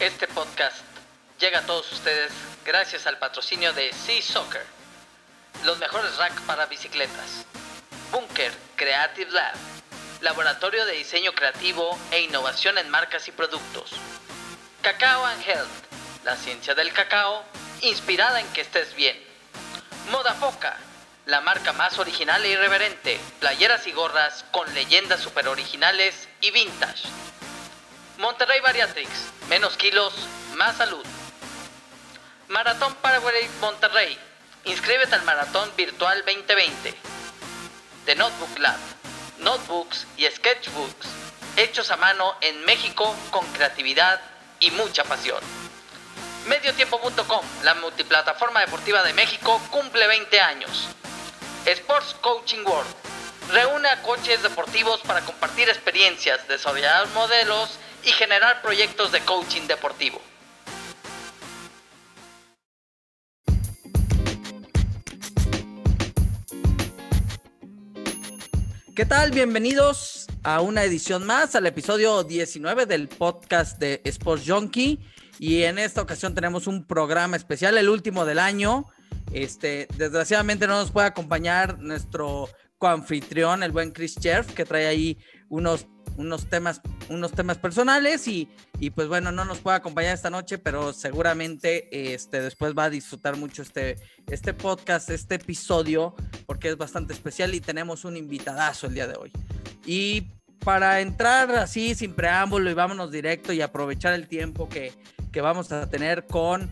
Este podcast llega a todos ustedes gracias al patrocinio de Sea Soccer, los mejores racks para bicicletas, Bunker Creative Lab, laboratorio de diseño creativo e innovación en marcas y productos, Cacao and Health, la ciencia del cacao inspirada en que estés bien, Moda Foca, la marca más original e irreverente, playeras y gorras con leyendas super originales y vintage. Monterrey Bariatrix, menos kilos, más salud. Maratón Paraguay Monterrey, inscríbete al Maratón Virtual 2020. The Notebook Lab, notebooks y sketchbooks, hechos a mano en México con creatividad y mucha pasión. Mediotiempo.com, la multiplataforma deportiva de México, cumple 20 años. Sports Coaching World, reúne a coaches deportivos para compartir experiencias, desarrollar modelos y generar proyectos de coaching deportivo. ¿Qué tal? Bienvenidos a una edición más, al episodio 19 del podcast de Sports Junkie. Y en esta ocasión tenemos un programa especial, el último del año. Este, desgraciadamente no nos puede acompañar nuestro coanfitrión, el buen Chris Cherf, que trae ahí unos, unos, temas, unos temas personales y, y, pues bueno, no nos puede acompañar esta noche, pero seguramente este, después va a disfrutar mucho este, este podcast, este episodio, porque es bastante especial y tenemos un invitadazo el día de hoy. Y para entrar así sin preámbulo y vámonos directo y aprovechar el tiempo que, que vamos a tener con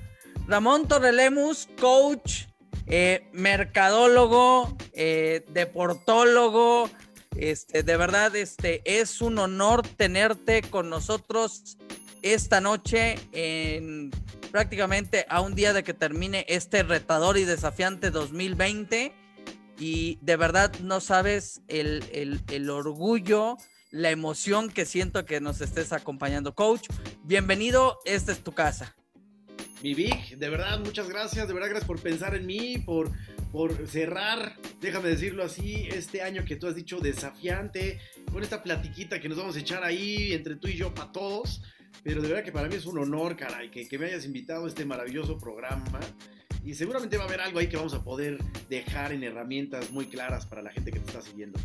Ramón Torrelemus, coach, eh, mercadólogo, eh, deportólogo. Este, de verdad, este, es un honor tenerte con nosotros esta noche en prácticamente a un día de que termine este retador y desafiante 2020. Y de verdad no sabes el, el, el orgullo, la emoción que siento que nos estés acompañando, coach. Bienvenido, esta es tu casa. Mi Vic, de verdad, muchas gracias, de verdad, gracias por pensar en mí, por, por cerrar, déjame decirlo así, este año que tú has dicho desafiante, con esta platiquita que nos vamos a echar ahí entre tú y yo para todos. Pero de verdad que para mí es un honor, caray, que, que me hayas invitado a este maravilloso programa. Y seguramente va a haber algo ahí que vamos a poder dejar en herramientas muy claras para la gente que te está siguiendo.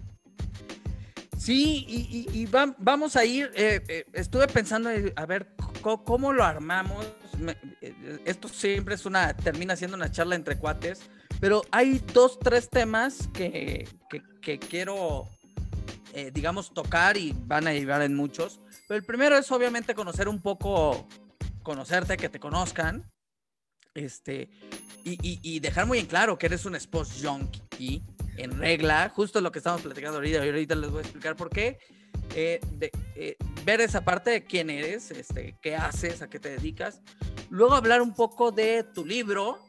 Sí, y, y, y va, vamos a ir, eh, eh, estuve pensando, a ver, ¿cómo, cómo lo armamos? Me, eh, esto siempre es una, termina siendo una charla entre cuates, pero hay dos, tres temas que, que, que quiero, eh, digamos, tocar y van a llevar en muchos. Pero el primero es obviamente conocer un poco, conocerte, que te conozcan, este, y, y, y dejar muy en claro que eres un sports junkie en regla, justo lo que estamos platicando ahorita, y ahorita les voy a explicar por qué. Eh, de, eh, ver esa parte de quién eres, este, qué haces, a qué te dedicas. Luego hablar un poco de tu libro,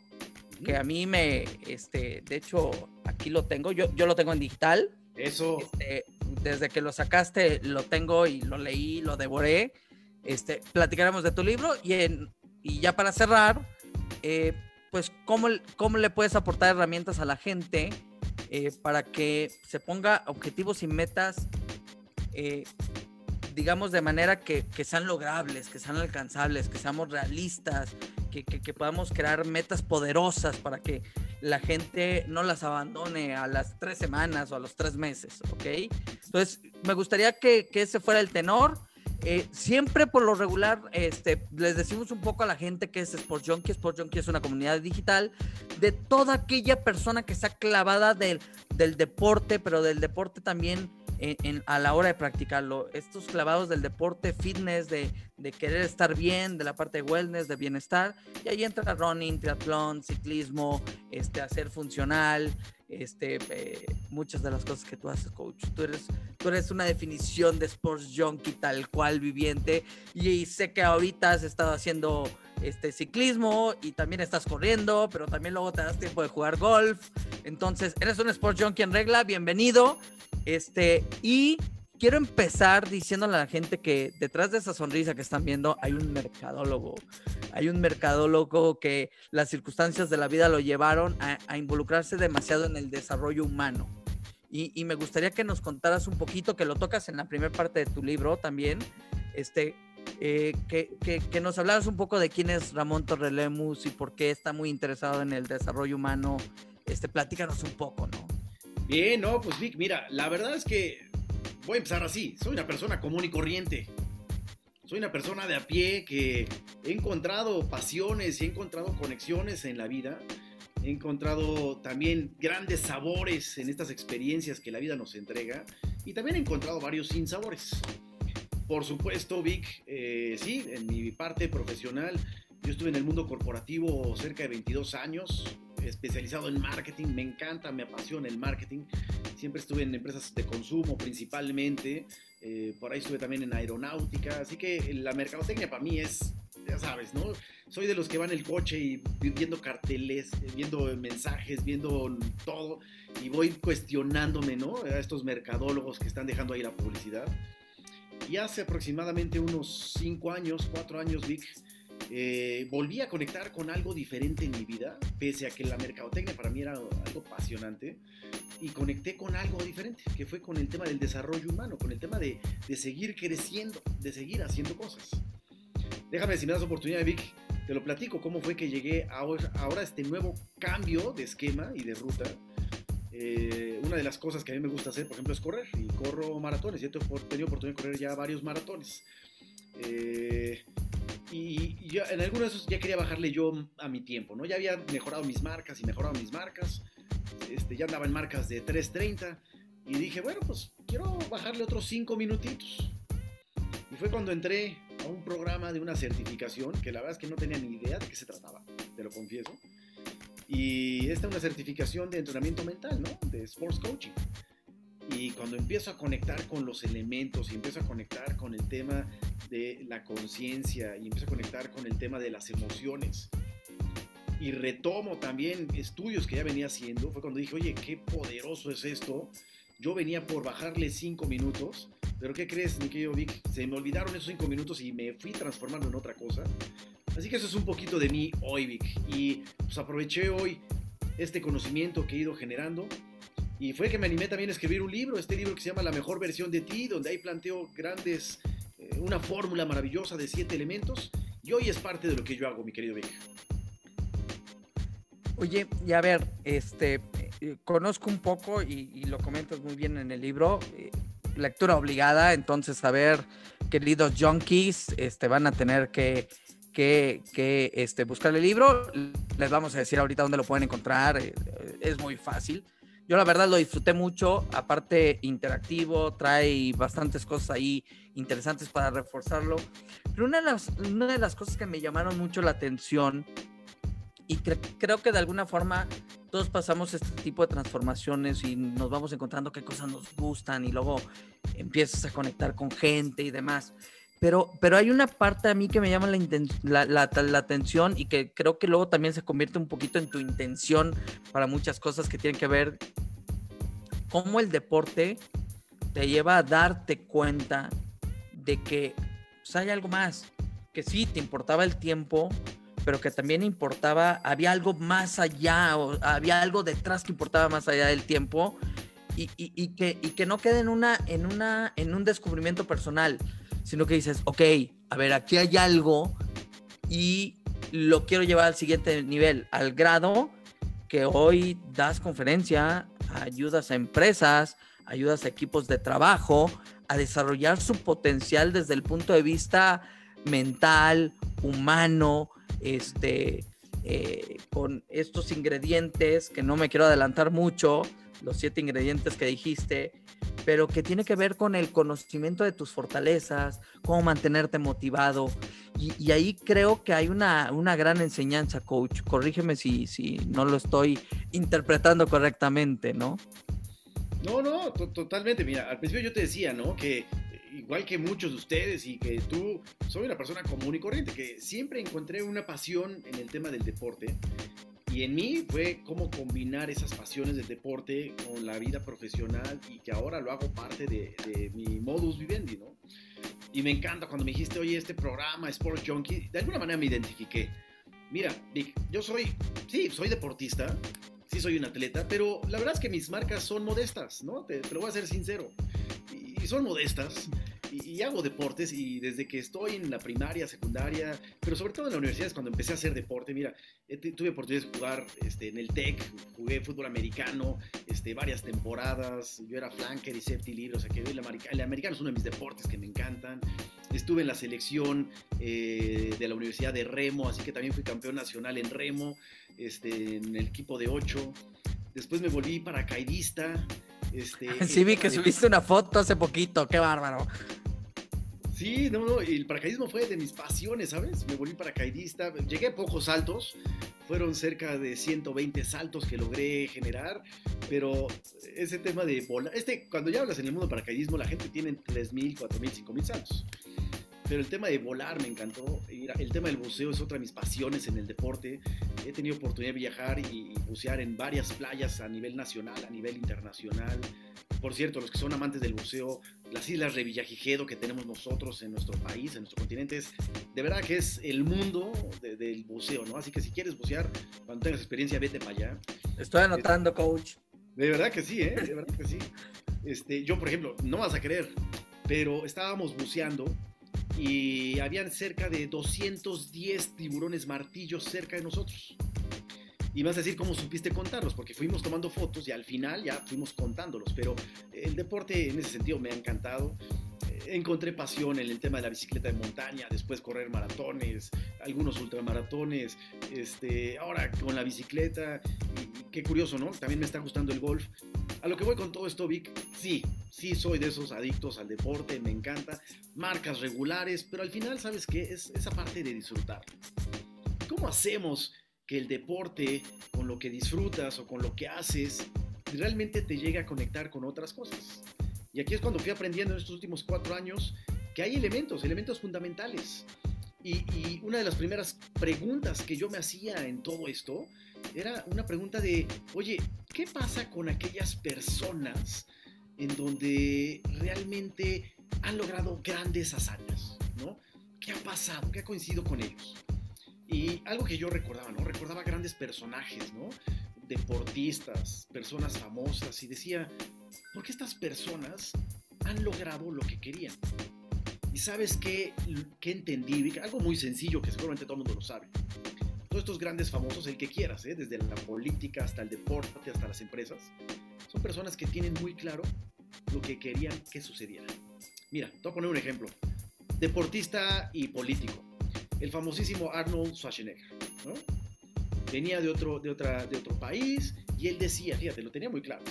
que a mí me, este, de hecho, aquí lo tengo, yo, yo lo tengo en digital. Eso. Este, desde que lo sacaste, lo tengo y lo leí, lo devoré. Este, platicaremos de tu libro y, en, y ya para cerrar, eh, pues, ¿cómo, ¿cómo le puedes aportar herramientas a la gente eh, para que se ponga objetivos y metas, eh, digamos, de manera que, que, sean logrables, que sean alcanzables, que seamos realistas, que, que, que, podamos crear metas poderosas para que la gente no las abandone a las tres semanas o a los tres meses, ¿ok? Entonces, me gustaría que, ese fuera el tenor. Eh, siempre por lo regular este, les decimos un poco a la gente que es Sport Junkie. Sport Junkie es una comunidad digital de toda aquella persona que está clavada del, del deporte, pero del deporte también en, a la hora de practicarlo. Estos clavados del deporte, fitness, de, de, querer estar bien, de la parte de wellness, de bienestar. Y ahí entra running, triatlón, ciclismo, este, hacer funcional, este, eh, muchas de las cosas que tú haces, coach. Tú eres, tú eres una definición de sports junkie tal cual viviente y, y, sé que ahorita has estado haciendo este ciclismo y también estás corriendo, pero también luego te das tiempo de jugar golf. Entonces, eres un sports junkie en regla, bienvenido. Este, y quiero empezar diciéndole a la gente que detrás de esa sonrisa que están viendo hay un mercadólogo. Hay un mercadólogo que las circunstancias de la vida lo llevaron a, involucrarse demasiado en el desarrollo humano. Y, y, me gustaría que nos contaras un poquito, que lo tocas en la primera parte de tu libro también, este, eh, que, que, nos hablaras un poco de quién es Ramón Torrelemus y por qué está muy interesado en el desarrollo humano. Este, platícanos un poco, ¿no? Bien, no, pues Vic, mira, la verdad es que voy a empezar así. Soy una persona común y corriente. Soy una persona de a pie que he encontrado pasiones y he encontrado conexiones en la vida. He encontrado también grandes sabores en estas experiencias que la vida nos entrega. Y también he encontrado varios sinsabores. Por supuesto, Vic, eh, sí, en mi parte profesional, yo estuve en el mundo corporativo cerca de 22 años, especializado en marketing, me encanta, me apasiona el marketing. Siempre estuve en empresas de consumo principalmente, eh, por ahí estuve también en aeronáutica, así que la mercadotecnia para mí es, ya sabes, ¿no? Soy de los que van en el coche y viendo carteles, viendo mensajes, viendo todo, y voy cuestionándome, ¿no? A estos mercadólogos que están dejando ahí la publicidad. Y hace aproximadamente unos 5 años, 4 años, Vic, eh, volví a conectar con algo diferente en mi vida, pese a que la mercadotecnia para mí era algo apasionante, y conecté con algo diferente, que fue con el tema del desarrollo humano, con el tema de, de seguir creciendo, de seguir haciendo cosas. Déjame, si me das oportunidad, Vic, te lo platico, cómo fue que llegué ahora, ahora a este nuevo cambio de esquema y de ruta eh, una de las cosas que a mí me gusta hacer, por ejemplo, es correr. Y corro maratones. Yo he tenido oportunidad de correr ya varios maratones. Eh, y, en algunos de esos ya quería bajarle yo a mi tiempo, ¿no? Ya había mejorado mis marcas y mejorado mis marcas. Este, ya andaba en marcas de 3.30. Y dije, bueno, pues quiero bajarle otros 5 minutitos. Y fue cuando entré a un programa de una certificación que la verdad es que no tenía ni idea de qué se trataba, te lo confieso. Y esta es una certificación de entrenamiento mental, ¿no? De sports coaching. Y cuando empiezo a conectar con los elementos y empiezo a conectar con el tema de la conciencia y empiezo a conectar con el tema de las emociones y retomo también estudios que ya venía haciendo, fue cuando dije, oye, qué poderoso es esto. Yo venía por bajarle cinco minutos, pero ¿qué crees, mi querido Vic? Se me olvidaron esos cinco minutos y me fui transformando en otra cosa. Así que eso es un poquito de mí hoy, Vic. Y pues aproveché hoy este conocimiento que he ido generando. Y fue que me animé también a escribir un libro, este libro que se llama La mejor versión de ti, donde ahí planteo grandes, eh, una fórmula maravillosa de siete elementos. Y hoy es parte de lo que yo hago, mi querido Vic. Oye, y a ver, este, eh, conozco un poco y, lo comentas muy bien en el libro, eh, lectura obligada, entonces a ver, queridos junkies, este, van a tener que que, que este, buscar el libro. Les vamos a decir ahorita dónde lo pueden encontrar. Eh, es muy fácil. Yo la verdad lo disfruté mucho, aparte interactivo, trae bastantes cosas ahí interesantes para reforzarlo. Pero una de las, una de las cosas que me llamaron mucho la atención y creo que de alguna forma todos pasamos este tipo de transformaciones y nos vamos encontrando qué cosas nos gustan y luego empiezas a conectar con gente y demás. Pero, pero hay una parte a mí que me llama la, la, la, atención y que creo que luego también se convierte un poquito en tu intención para muchas cosas que tienen que ver cómo el deporte te lleva a darte cuenta de que pues, hay algo más, que sí, te importaba el tiempo, pero que también importaba, había algo más allá, o había algo detrás que importaba más allá del tiempo y, y, y que, y que no quede en, una, en, una, en un descubrimiento personal, sino que dices, ok, a ver, aquí hay algo y lo quiero llevar al siguiente nivel, al grado que hoy das conferencia, ayudas a empresas, ayudas a equipos de trabajo a desarrollar su potencial desde el punto de vista mental, humano, este, eh, con estos ingredientes que no me quiero adelantar mucho, los siete ingredientes que dijiste, pero que tiene que ver con el conocimiento de tus fortalezas, cómo mantenerte motivado. Y, ahí creo que hay una, una, gran enseñanza, coach. Corrígeme si, si no lo estoy interpretando correctamente, ¿no? No, no, totalmente. Mira, al principio yo te decía, ¿no? Que igual que muchos de ustedes y que tú, soy una persona común y corriente, que siempre encontré una pasión en el tema del deporte y en mí fue cómo combinar esas pasiones del deporte con la vida profesional y que ahora lo hago parte de, mi modus vivendi, ¿no? Y me encanta cuando me dijiste, oye, este programa, Sports Junkie, de alguna manera me identifiqué. Mira, Vic, yo soy, sí, soy deportista, sí soy un atleta, pero la verdad es que mis marcas son modestas, ¿no? Te, lo voy a ser sincero. Y, son modestas. Y, hago deportes y desde que estoy en la primaria, secundaria, pero sobre todo en la universidad es cuando empecé a hacer deporte. Mira, tuve oportunidad de jugar este, en el TEC, jugué fútbol americano este, varias temporadas, yo era flanker y safety libre, o sea que el, el americano es uno de mis deportes que me encantan. Estuve en la selección eh, de la Universidad de Remo, así que también fui campeón nacional en Remo, este, en el equipo de 8. Después me volví paracaidista. Este, sí, vi que subiste una foto hace poquito, qué bárbaro. Sí, no, no, el paracaidismo fue de mis pasiones, ¿sabes? Me volví paracaidista, llegué a pocos saltos, fueron cerca de 120 saltos que logré generar, pero ese tema de volar, este, cuando ya hablas en el mundo paracaidismo, la gente tiene 3.000, 4.000, 5.000 saltos. Pero el tema de volar me encantó. El tema del buceo es otra de mis pasiones en el deporte. He tenido oportunidad de viajar y bucear en varias playas a nivel nacional, a nivel internacional. Por cierto, los que son amantes del buceo, las islas de Villagigedo que tenemos nosotros en nuestro país, en nuestro continente, es de verdad que es el mundo del buceo, ¿no? Así que si quieres bucear, cuando tengas experiencia, vete para allá. Estoy anotando, coach. De verdad que sí, ¿eh? De verdad que sí. Este, yo, por ejemplo, no vas a creer, pero estábamos buceando y habían cerca de 210 tiburones martillos cerca de nosotros. Y vas a decir cómo supiste contarlos, porque fuimos tomando fotos y al final ya fuimos contándolos. Pero el deporte en ese sentido me ha encantado. Encontré pasión en el tema de la bicicleta de montaña, después correr maratones, algunos ultramaratones, este, ahora con la bicicleta. Qué curioso, ¿no? También me está gustando el golf. A lo que voy con todo esto, Vic, sí, sí soy de esos adictos al deporte, me encanta, marcas regulares, pero al final, ¿sabes qué? Es esa parte de disfrutar. ¿Cómo hacemos que el deporte, con lo que disfrutas o con lo que haces, realmente te llegue a conectar con otras cosas. Y aquí es cuando fui aprendiendo en estos últimos cuatro años que hay elementos, elementos fundamentales. Y, una de las primeras preguntas que yo me hacía en todo esto era una pregunta de, oye, ¿qué pasa con aquellas personas en donde realmente han logrado grandes hazañas? ¿no? ¿Qué ha pasado? ¿Qué ha coincidido con ellos? Y algo que yo recordaba, ¿no? Recordaba grandes personajes, ¿no? Deportistas, personas famosas y decía, ¿por qué estas personas han logrado lo que querían? Y sabes qué, qué entendí, algo muy sencillo que seguramente todo el mundo lo sabe. Todos estos grandes famosos, el que quieras, ¿eh? desde la política hasta el deporte, hasta las empresas, son personas que tienen muy claro lo que querían que sucediera. Mira, te voy a poner un ejemplo. Deportista y político el famosísimo Arnold Schwarzenegger, ¿no? Venía de otro, de, otra, de otro país y él decía, fíjate, lo tenía muy claro.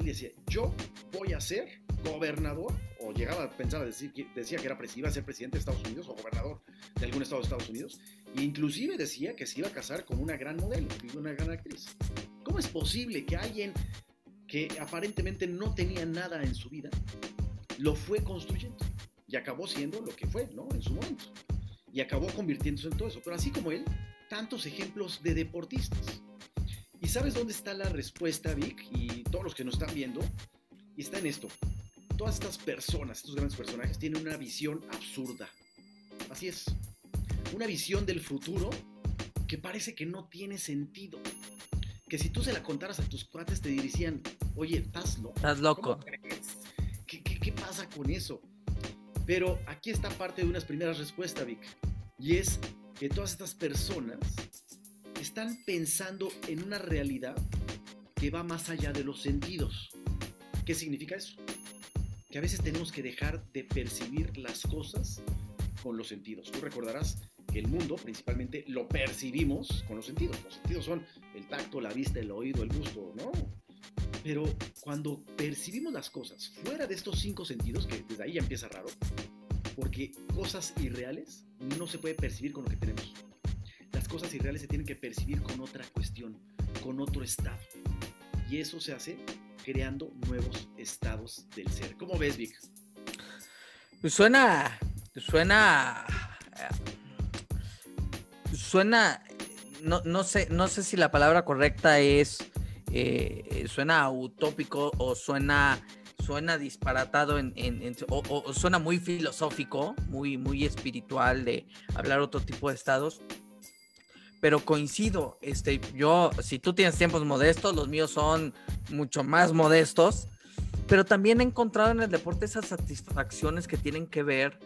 Él decía, yo voy a ser gobernador, o llegaba a pensar, decir, decía que era, iba a ser presidente de Estados Unidos o gobernador de algún estado de Estados Unidos, e inclusive decía que se iba a casar con una gran modelo, una gran actriz. ¿Cómo es posible que alguien que aparentemente no tenía nada en su vida, lo fue construyendo y acabó siendo lo que fue, ¿no? En su momento y acabó convirtiéndose en todo eso. Pero así como él, tantos ejemplos de deportistas. ¿Y sabes dónde está la respuesta, Vic? Y todos los que nos están viendo, y está en esto. Todas estas personas, estos grandes personajes, tienen una visión absurda. Así es. Una visión del futuro que parece que no tiene sentido. Que si tú se la contaras a tus cuates te dirían, oye, estás loco. Estás loco. ¿Qué, qué, qué pasa con eso? Pero aquí está parte de unas primeras respuestas, Vic. Y es que todas estas personas están pensando en una realidad que va más allá de los sentidos. ¿Qué significa eso? Que a veces tenemos que dejar de percibir las cosas con los sentidos. Tú recordarás que el mundo principalmente lo percibimos con los sentidos. Los sentidos son el tacto, la vista, el oído, el gusto, ¿no? Pero cuando percibimos las cosas fuera de estos cinco sentidos, que desde ahí ya empieza raro, porque cosas irreales no se puede percibir con lo que tenemos. Las cosas irreales se tienen que percibir con otra cuestión, con otro estado. Y eso se hace creando nuevos estados del ser. ¿Cómo ves, Vic? Suena, suena, suena, no, no, sé, no sé si la palabra correcta es eh, suena utópico o suena, suena disparatado en, o, suena muy filosófico, muy, muy espiritual de hablar otro tipo de estados. Pero coincido, este, yo, si tú tienes tiempos modestos, los míos son mucho más modestos. pero también he encontrado en el deporte esas satisfacciones que tienen que ver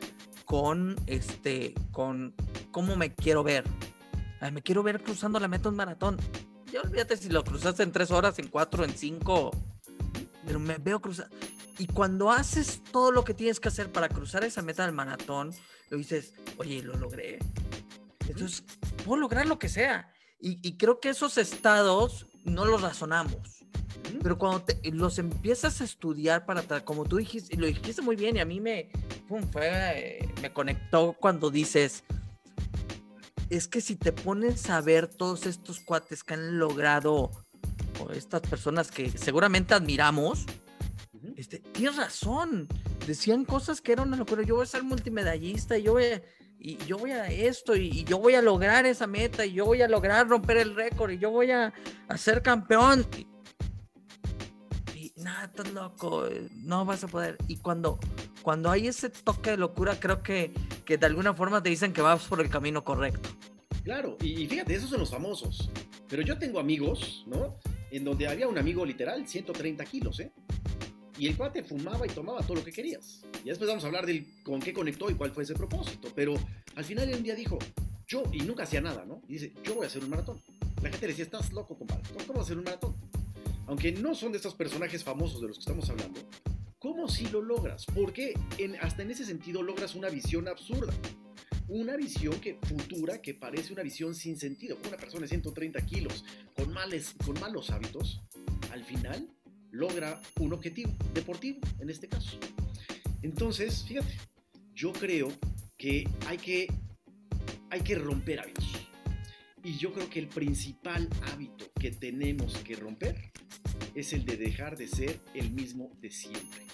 con este, con cómo me quiero ver. me quiero ver cruzando la meta un maratón. Ya olvídate si lo cruzaste en tres horas, en cuatro, en cinco, pero me veo cruzar. Y cuando haces todo lo que tienes que hacer para cruzar esa meta del maratón, lo dices, oye, lo logré. Entonces, puedo lograr lo que sea. Y, y creo que esos estados no los razonamos. Pero cuando los empiezas a estudiar para, como tú dijiste, y lo dijiste muy bien, y a mí me, fue, me conectó cuando dices, es que si te pones a ver todos estos cuates que han logrado, o estas personas que seguramente admiramos, este, tienes razón, decían cosas que eran una locura, yo voy a ser multimedallista, y yo voy a, y yo voy a esto, y, yo voy a lograr esa meta, y yo voy a lograr romper el récord, y yo voy a, a ser campeón nada, estás loco, eh, no vas a poder. Y cuando, cuando hay ese toque de locura, creo que, que de alguna forma te dicen que vas por el camino correcto. Claro, y, fíjate, esos son los famosos. Pero yo tengo amigos, ¿no? En donde había un amigo literal, 130 kilos, ¿eh? Y el cuate fumaba y tomaba todo lo que querías. Y después vamos a hablar del con qué conectó y cuál fue ese propósito. Pero al final un día dijo, yo, y nunca hacía nada, ¿no? Y dice, yo voy a hacer un maratón. La gente le decía, estás loco, compadre. ¿Cómo vas a hacer un maratón? Aunque no son de estos personajes famosos de los que estamos hablando, ¿cómo si lo logras? Porque en, hasta en ese sentido logras una visión absurda. Una visión que, futura que parece una visión sin sentido. Una persona de 130 kilos con, males, con malos hábitos, al final logra un objetivo deportivo en este caso. Entonces, fíjate, yo creo que hay que, hay que romper hábitos. Y yo creo que el principal hábito que tenemos que romper es el de dejar de ser el mismo de siempre.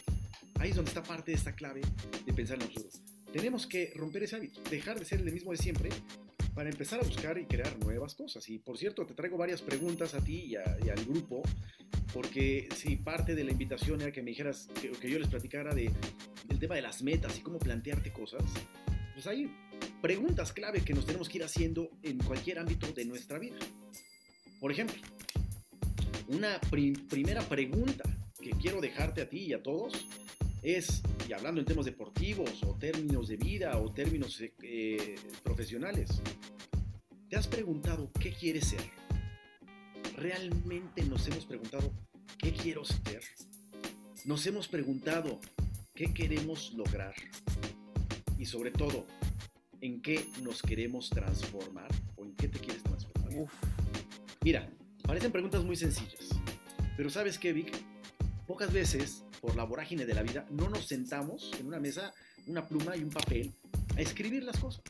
Ahí es donde está parte de esta clave de pensar en absurdo. Tenemos que romper ese hábito, dejar de ser el mismo de siempre para empezar a buscar y crear nuevas cosas. Y por cierto, te traigo varias preguntas a ti y, al grupo, porque si parte de la invitación era que me dijeras, que, que yo les platicara de, del tema de las metas y cómo plantearte cosas, pues hay preguntas clave que nos tenemos que ir haciendo en cualquier ámbito de nuestra vida. Por ejemplo, una primera pregunta que quiero dejarte a ti y a todos es, y hablando en temas deportivos o términos de vida o términos eh, profesionales, ¿te has preguntado qué quieres ser? ¿Realmente nos hemos preguntado qué quiero ser? Nos hemos preguntado qué queremos lograr y sobre todo, ¿en qué nos queremos transformar o en qué te quieres transformar? Mira, Parecen preguntas muy sencillas, pero ¿sabes qué, Vic? Pocas veces, por la vorágine de la vida, no nos sentamos en una mesa, una pluma y un papel a escribir las cosas.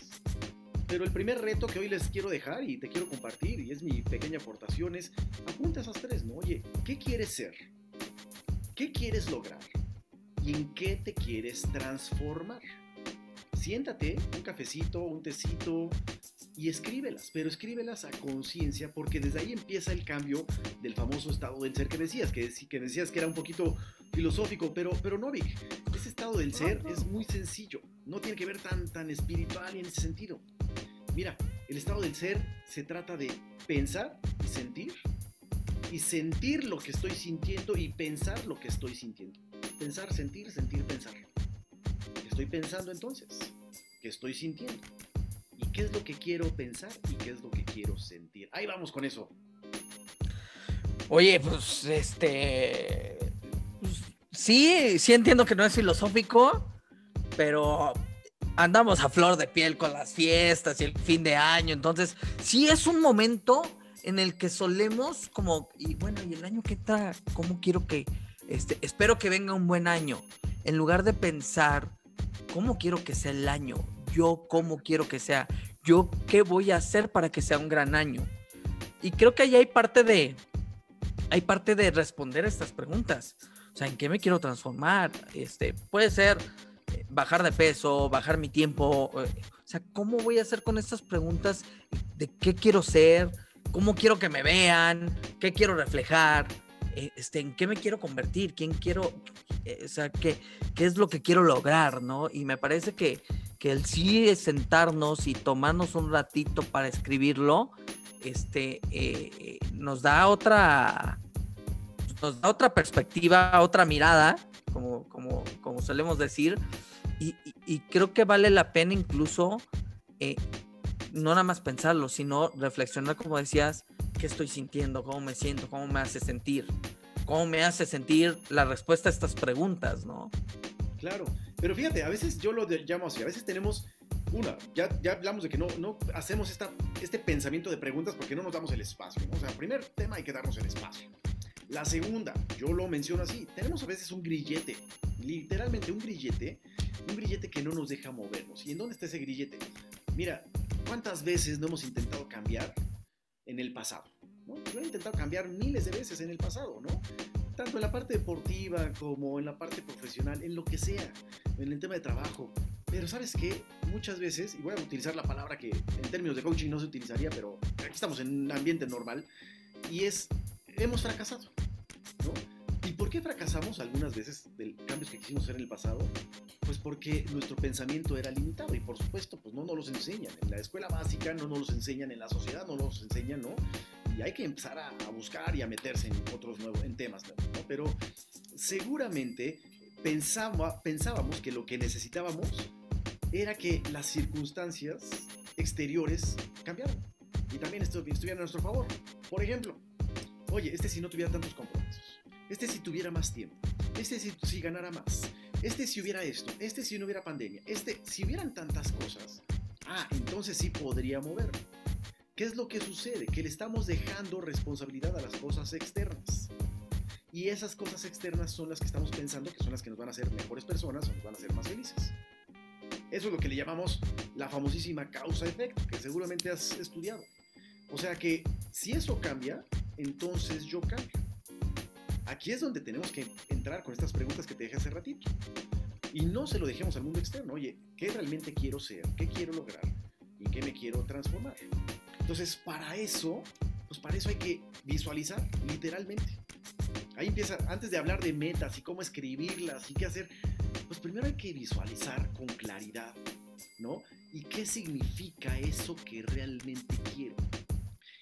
Pero el primer reto que hoy les quiero dejar y te quiero compartir, y es mi pequeña aportación, es apunta esas tres, ¿no? Oye, ¿qué quieres ser? ¿Qué quieres lograr? ¿Y en qué te quieres transformar? Siéntate, un cafecito, un tecito, y escríbelas, pero escríbelas a conciencia porque desde ahí empieza el cambio del famoso estado del ser que decías, que, que decías que era un poquito filosófico, pero, pero no, Vic, ese estado del ser es muy sencillo, no tiene que ver tan, tan espiritual y en ese sentido. Mira, el estado del ser se trata de pensar y sentir, y sentir lo que estoy sintiendo y pensar lo que estoy sintiendo. Pensar, sentir, sentir, pensar. ¿Qué estoy pensando entonces? ¿Qué estoy sintiendo? y qué es lo que quiero pensar y qué es lo que quiero sentir. Ahí vamos con eso. Oye, pues este. Pues, sí, sí entiendo que no es filosófico, pero andamos a flor de piel con las fiestas y el fin de año. Entonces, sí es un momento en el que solemos como, y bueno, y el año que está, ¿cómo quiero que, este, espero que venga un buen año? En lugar de pensar, ¿cómo quiero que sea el año? yo cómo quiero que sea, yo qué voy a hacer para que sea un gran año. Y creo que ahí hay parte de, hay parte de responder estas preguntas. O sea, ¿en qué me quiero transformar? Este, puede ser eh, bajar de peso, bajar mi tiempo. Eh, o sea, ¿cómo voy a hacer con estas preguntas de qué quiero ser? ¿Cómo quiero que me vean? ¿Qué quiero reflejar? Eh, este, ¿En qué me quiero convertir? ¿Quién quiero? o sea, ¿qué, ¿qué es lo que quiero lograr? ¿No? Y me parece que que el sí es sentarnos y tomarnos un ratito para escribirlo, este, eh, nos da otra, nos da otra perspectiva, otra mirada, como, como, como solemos decir, y, creo que vale la pena incluso eh, no nada más pensarlo, sino reflexionar, como decías, qué estoy sintiendo, cómo me siento, cómo me hace sentir, cómo me hace sentir la respuesta a estas preguntas, ¿no? Claro, pero fíjate, a veces yo lo llamo así, a veces tenemos una, ya, ya hablamos de que no, no hacemos esta, este pensamiento de preguntas porque no nos damos el espacio, ¿no? O sea, primer tema hay que darnos el espacio. La segunda, yo lo menciono así, tenemos a veces un grillete, literalmente un grillete, un grillete que no nos deja movernos. ¿Y en dónde está ese grillete? Mira, ¿cuántas veces no hemos intentado cambiar en el pasado? Yo he intentado cambiar miles de veces en el pasado, ¿no? Tanto en la parte deportiva como en la parte profesional, en lo que sea, en el tema de trabajo. Pero sabes qué, muchas veces, y voy a utilizar la palabra que en términos de coaching no se utilizaría, pero aquí estamos en un ambiente normal, y es hemos fracasado. ¿no? ¿Y por qué fracasamos algunas veces de cambios que quisimos hacer en el pasado? Pues porque nuestro pensamiento era limitado y por supuesto pues no nos los enseñan. En la escuela básica no nos los enseñan, en la sociedad no nos enseñan, ¿no? Y hay que empezar a, buscar y a meterse en otros nuevos, en temas ¿no? Pero seguramente pensaba, pensábamos que lo que necesitábamos era que las circunstancias exteriores cambiaran y también estuvieran a nuestro favor. Por ejemplo, Oye, este si no tuviera tantos compromisos. Este si tuviera más tiempo. Este si, ganara más. Este si hubiera esto. Este si no hubiera pandemia. Este si hubieran tantas cosas. Ah, entonces sí podría mover. ¿Qué es lo que sucede? Que le estamos dejando responsabilidad a las cosas externas. Y esas cosas externas son las que estamos pensando que son las que nos van a hacer mejores personas o nos van a hacer más felices. Eso es lo que le llamamos la famosísima causa-efecto, que seguramente has estudiado. O sea que si eso cambia, entonces yo cambio. Aquí es donde tenemos que entrar con estas preguntas que te dejé hace ratito. Y no se lo dejemos al mundo externo. Oye, ¿qué realmente quiero ser? ¿Qué quiero lograr? ¿Y qué me quiero transformar? Entonces, para eso, pues para eso hay que visualizar, literalmente. Ahí empieza, antes de hablar de metas y cómo escribirlas y qué hacer, pues primero hay que visualizar con claridad, ¿no? ¿Y qué significa eso que realmente quiero?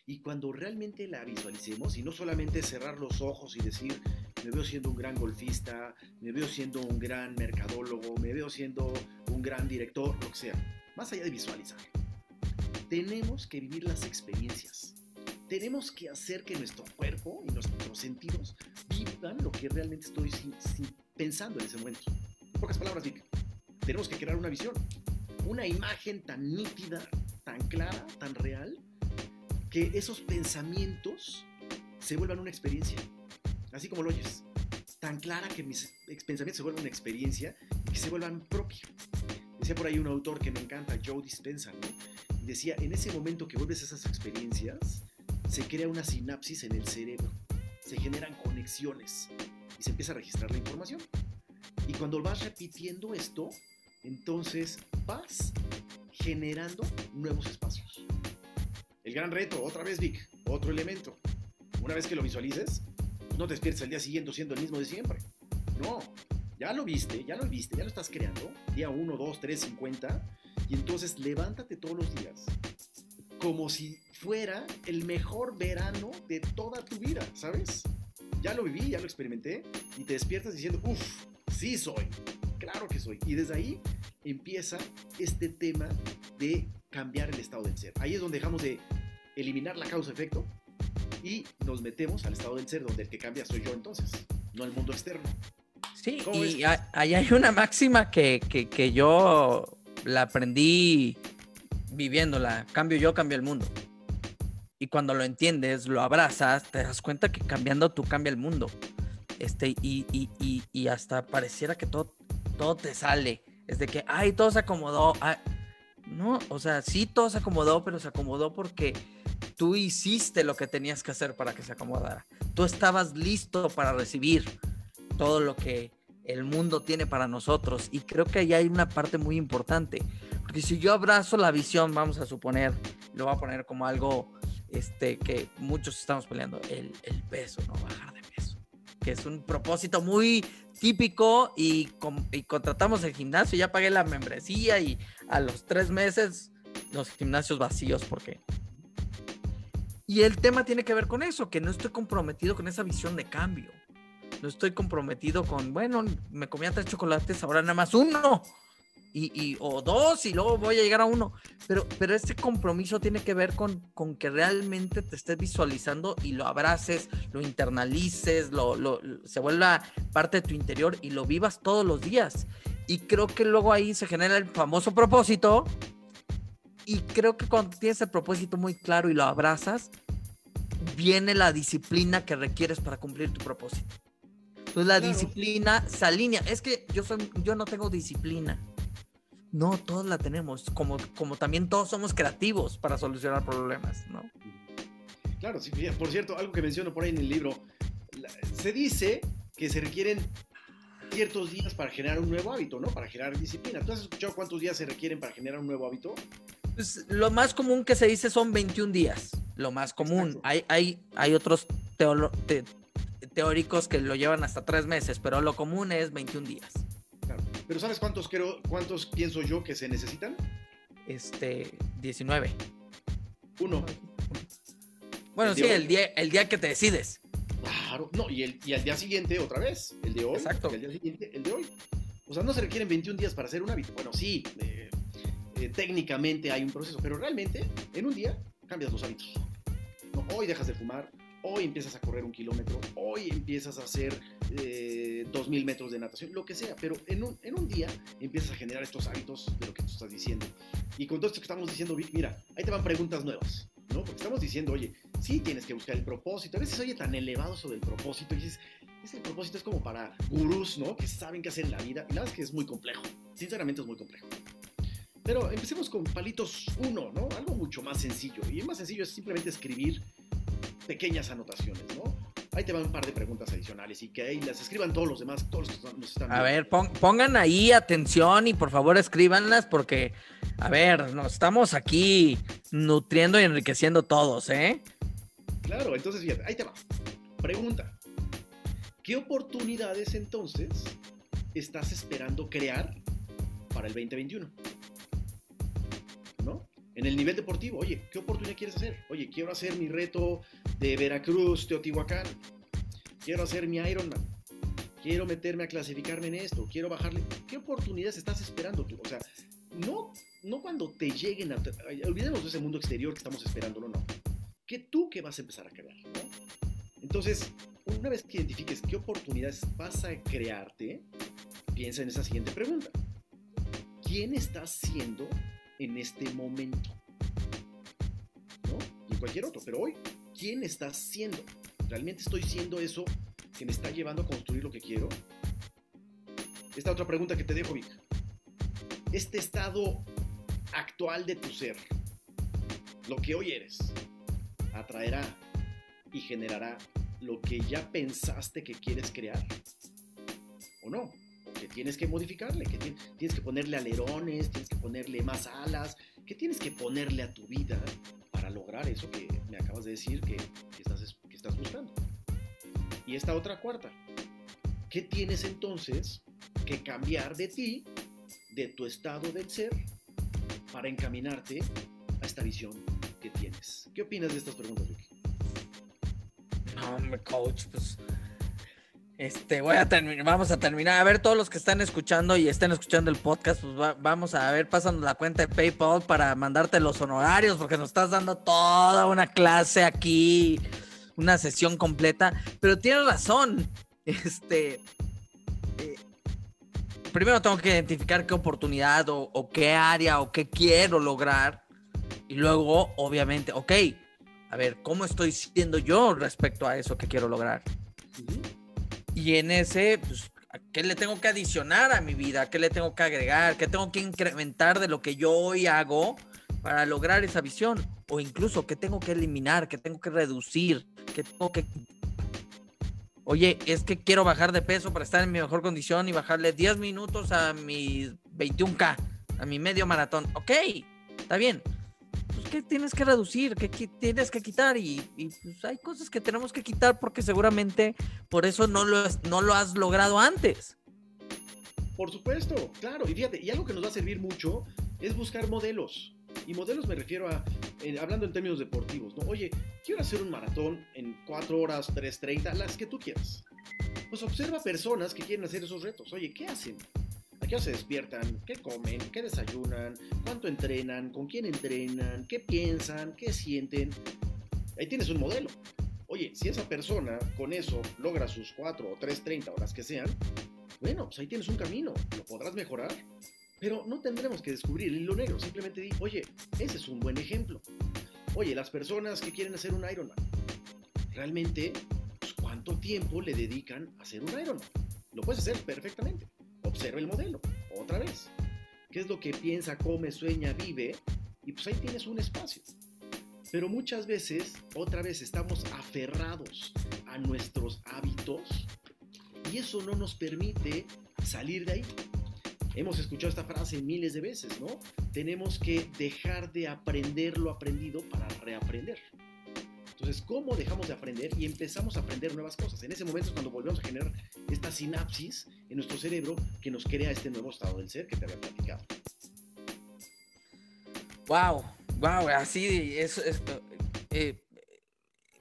Y cuando realmente la visualicemos, y no solamente cerrar los ojos y decir, me veo siendo un gran golfista, me veo siendo un gran mercadólogo, me veo siendo un gran director, lo que sea, más allá de visualizar, tenemos que vivir las experiencias. Tenemos que hacer que nuestro cuerpo y nuestros sentidos vivan lo que realmente estoy pensando en ese momento. En pocas palabras, Vic, tenemos que crear una visión, una imagen tan nítida, tan clara, tan real, que esos pensamientos se vuelvan una experiencia, así como lo oyes, tan clara que mis pensamientos se vuelvan una experiencia que se vuelvan propios. Decía por ahí un autor que me encanta, Joe Dispenza, ¿no? Decía, en ese momento que vuelves esas experiencias, se crea una sinapsis en el cerebro, se generan conexiones y se empieza a registrar la información. Y cuando vas repitiendo esto, entonces vas generando nuevos espacios. Gran reto, otra vez Vic, otro elemento. Una vez que lo visualices, no te despiertes al día siguiente siendo el mismo de siempre. No, ya lo viste, ya lo viste, ya lo estás creando. Día 1, 2, 3, 50. Y entonces levántate todos los días como si fuera el mejor verano de toda tu vida, ¿sabes? Ya lo viví, ya lo experimenté y te despiertas diciendo, uff, sí soy, claro que soy. Y desde ahí empieza este tema de cambiar el estado del ser. Ahí es donde dejamos de eliminar la causa-efecto y nos metemos al estado del ser donde el que cambia soy yo entonces, no el mundo externo. Sí, y ahí hay una máxima que, que, yo la aprendí viviéndola, cambio yo, cambio el mundo. Y cuando lo entiendes, lo abrazas, te das cuenta que cambiando tú cambia el mundo. Este, y, y, y, hasta pareciera que todo, todo te sale. Es de que, ay, todo se acomodó. no, o sea, sí todo se acomodó, pero se acomodó porque tú hiciste lo que tenías que hacer para que se acomodara. Tú estabas listo para recibir todo lo que el mundo tiene para nosotros. Y creo que ahí hay una parte muy importante. Porque si yo abrazo la visión, vamos a suponer, lo voy a poner como algo este, que muchos estamos peleando, el, peso, ¿no? Bajar de peso. Que es un propósito muy típico y, y contratamos el gimnasio, ya pagué la membresía y a los tres meses los gimnasios vacíos porque y el tema tiene que ver con eso, que no estoy comprometido con esa visión de cambio. no estoy comprometido con, bueno, me comía tres chocolates, ahora nada más uno. Y, y, o dos y luego voy a llegar a uno. Pero, pero este compromiso tiene que ver con, con que realmente te estés visualizando y lo abraces, lo internalices, lo, lo, se vuelva parte de tu interior y lo vivas todos los días. Y creo que luego ahí se genera el famoso propósito. Y creo que cuando tienes el propósito muy claro y lo abrazas, viene la disciplina que requieres para cumplir tu propósito. Entonces la claro. disciplina se alinea. Es que yo, soy, yo no tengo disciplina. No, todos la tenemos. Como, como también todos somos creativos para solucionar problemas, ¿no? Claro, sí, por cierto, algo que menciono por ahí en el libro, se dice que se requieren ciertos días para generar un nuevo hábito, ¿no? Para generar disciplina. ¿Tú has escuchado cuántos días se requieren para generar un nuevo hábito? Pues, lo más común que se dice son 21 días, lo más común. Hay, hay, hay otros te, teóricos que lo llevan hasta tres meses, pero lo común es 21 días. Claro. Pero ¿sabes cuántos creo, cuántos pienso yo que se necesitan? Este, 19. Uno. Bueno, el sí, el día, el día que te decides. Claro, no, y, el, y al día siguiente otra vez, el de hoy. Exacto. El día siguiente, el de hoy. O sea, no se requieren 21 días para hacer un hábito. Bueno, sí, eh, eh, técnicamente hay un proceso, pero realmente en un día cambias los hábitos. No, hoy dejas de fumar, hoy empiezas a correr un kilómetro, hoy empiezas a hacer eh, 2000 metros de natación, lo que sea, pero en un, en un, día empiezas a generar estos hábitos de lo que tú estás diciendo. Y con todo esto que estamos diciendo, Vic, mira, ahí te van preguntas nuevas, ¿no? Porque estamos diciendo, oye, sí tienes que buscar el propósito. A veces oye tan elevado sobre el propósito y dices, ese propósito es como para gurús, ¿no? Que saben qué hacer en la vida. Y la verdad es que es muy complejo. Sinceramente es muy complejo. Pero empecemos con palitos 1, ¿no? Algo mucho más sencillo. Y el más sencillo es simplemente escribir pequeñas anotaciones, ¿no? Ahí te van un par de preguntas adicionales y que ahí las escriban todos los demás, todos los que nos están viendo. A ver, pon, pongan ahí atención y por favor escríbanlas porque, a ver, nos estamos aquí nutriendo y enriqueciendo todos, ¿eh? Claro, entonces fíjate, ahí te va. Pregunta. ¿Qué oportunidades entonces estás esperando crear para el 2021? En el nivel deportivo, oye, ¿qué oportunidad quieres hacer? Oye, quiero hacer mi reto de Veracruz, Teotihuacán. Quiero hacer mi Ironman. Quiero meterme a clasificarme en esto. Quiero bajarle. ¿Qué oportunidades estás esperando tú? O sea, no, no cuando te lleguen a... Olvidemos de ese mundo exterior que estamos esperando, no, no. ¿Qué tú qué vas a empezar a crear? ¿no? Entonces, una vez que identifiques qué oportunidades vas a crearte, piensa en esa siguiente pregunta. ¿Quién estás siendo en este momento? ¿No? Y en cualquier otro, pero hoy, ¿quién estás siendo? ¿Realmente estoy siendo eso que me está llevando a construir lo que quiero? Esta otra pregunta que te dejo, Vic. Este estado actual de tu ser, lo que hoy eres, atraerá y generará lo que ya pensaste que quieres crear? ¿O no? ¿O que tienes que modificarle? ¿Que tienes que ponerle alerones? ¿Tienes que ponerle más alas? ¿Qué tienes que ponerle a tu vida para lograr eso que me acabas de decir que, que, estás, que estás buscando? Y esta otra cuarta. ¿Qué tienes entonces que cambiar de ti, de tu estado del ser, para encaminarte a esta visión que tienes? ¿Qué opinas de estas preguntas, Vicky? No, hombre, coach, pues. Este, voy a terminar, vamos a terminar. A ver, todos los que están escuchando y estén escuchando el podcast, pues va, vamos a ver, pasando la cuenta de PayPal para mandarte los honorarios, porque nos estás dando toda una clase aquí, una sesión completa. Pero tienes razón, este. Eh, primero tengo que identificar qué oportunidad o, o qué área o qué quiero lograr. Y luego, obviamente, ok, a ver, ¿cómo estoy siendo yo respecto a eso que quiero lograr? Y en ese, pues, ¿qué le tengo que adicionar a mi vida? ¿Qué le tengo que agregar? ¿Qué tengo que incrementar de lo que yo hoy hago para lograr esa visión? O incluso, ¿qué tengo que eliminar? ¿Qué tengo que reducir? ¿Qué tengo que... Oye, es que quiero bajar de peso para estar en mi mejor condición y bajarle 10 minutos a mi 21K, a mi medio maratón. Ok, está bien pues, ¿qué tienes que reducir? ¿Qué, tienes que quitar? Y, y pues, hay cosas que tenemos que quitar porque seguramente por eso no lo, no lo has logrado antes. Por supuesto, claro. Y fíjate, y algo que nos va a servir mucho es buscar modelos. Y modelos me refiero a, eh, hablando en términos deportivos, ¿no? Oye, quiero hacer un maratón en 4 horas, 3.30, las que tú quieras. pues observa personas que quieren hacer esos retos. Oye, ¿qué hacen? ¿A qué se despiertan? ¿Qué comen? ¿Qué desayunan? ¿Cuánto entrenan? ¿Con quién entrenan? ¿Qué piensan? ¿Qué sienten? Ahí tienes un modelo. Oye, si esa persona con eso logra sus 4 o 3, 30 horas que sean, bueno, pues ahí tienes un camino, lo podrás mejorar. Pero no tendremos que descubrir el hilo negro, simplemente di, oye, ese es un buen ejemplo. Oye, las personas que quieren hacer un Ironman, realmente, pues, ¿cuánto tiempo le dedican a hacer un Ironman? Lo puedes hacer perfectamente. Observa el modelo, otra vez. ¿Qué es lo que piensa, come, sueña, vive? Y pues ahí tienes un espacio. Pero muchas veces, otra vez, estamos aferrados a nuestros hábitos y eso no nos permite salir de ahí. Hemos escuchado esta frase miles de veces, ¿no? Tenemos que dejar de aprender lo aprendido para reaprender. Entonces, ¿cómo dejamos de aprender y empezamos a aprender nuevas cosas? En ese momento es cuando volvemos a generar esta sinapsis nuestro cerebro que nos crea este nuevo estado del ser que te había platicado. Wow, wow, así es, eh,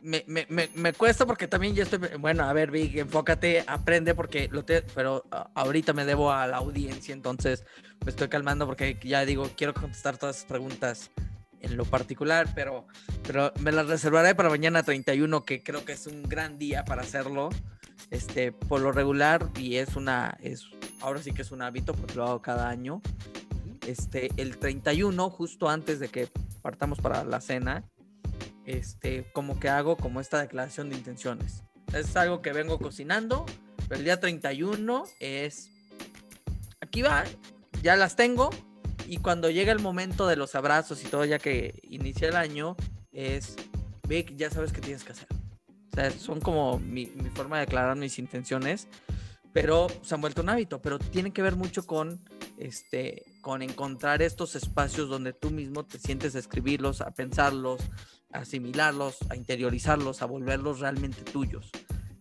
me, me, me, cuesta porque también yo estoy, bueno, a ver, Vic, enfócate, aprende porque lo te, pero ahorita me debo a la audiencia, entonces me estoy calmando porque ya digo, quiero contestar todas las preguntas en lo particular, pero, pero me las reservaré para mañana 31, que creo que es un gran día para hacerlo, este, por lo regular, y es una, es, ahora sí que es un hábito porque lo hago cada año, este, el 31, justo antes de que partamos para la cena, este, como que hago como esta declaración de intenciones. Es algo que vengo cocinando, pero el día 31 es, aquí va, ya las tengo, y cuando llega el momento de los abrazos y todo, ya que inicia el año, es, Vic, ya sabes qué tienes que hacer. Sea, son como mi, mi forma de declarar mis intenciones, pero se han vuelto un hábito, pero tiene que ver mucho con, este, con encontrar estos espacios donde tú mismo te sientes a escribirlos, a pensarlos, asimilarlos, a interiorizarlos, a volverlos realmente tuyos.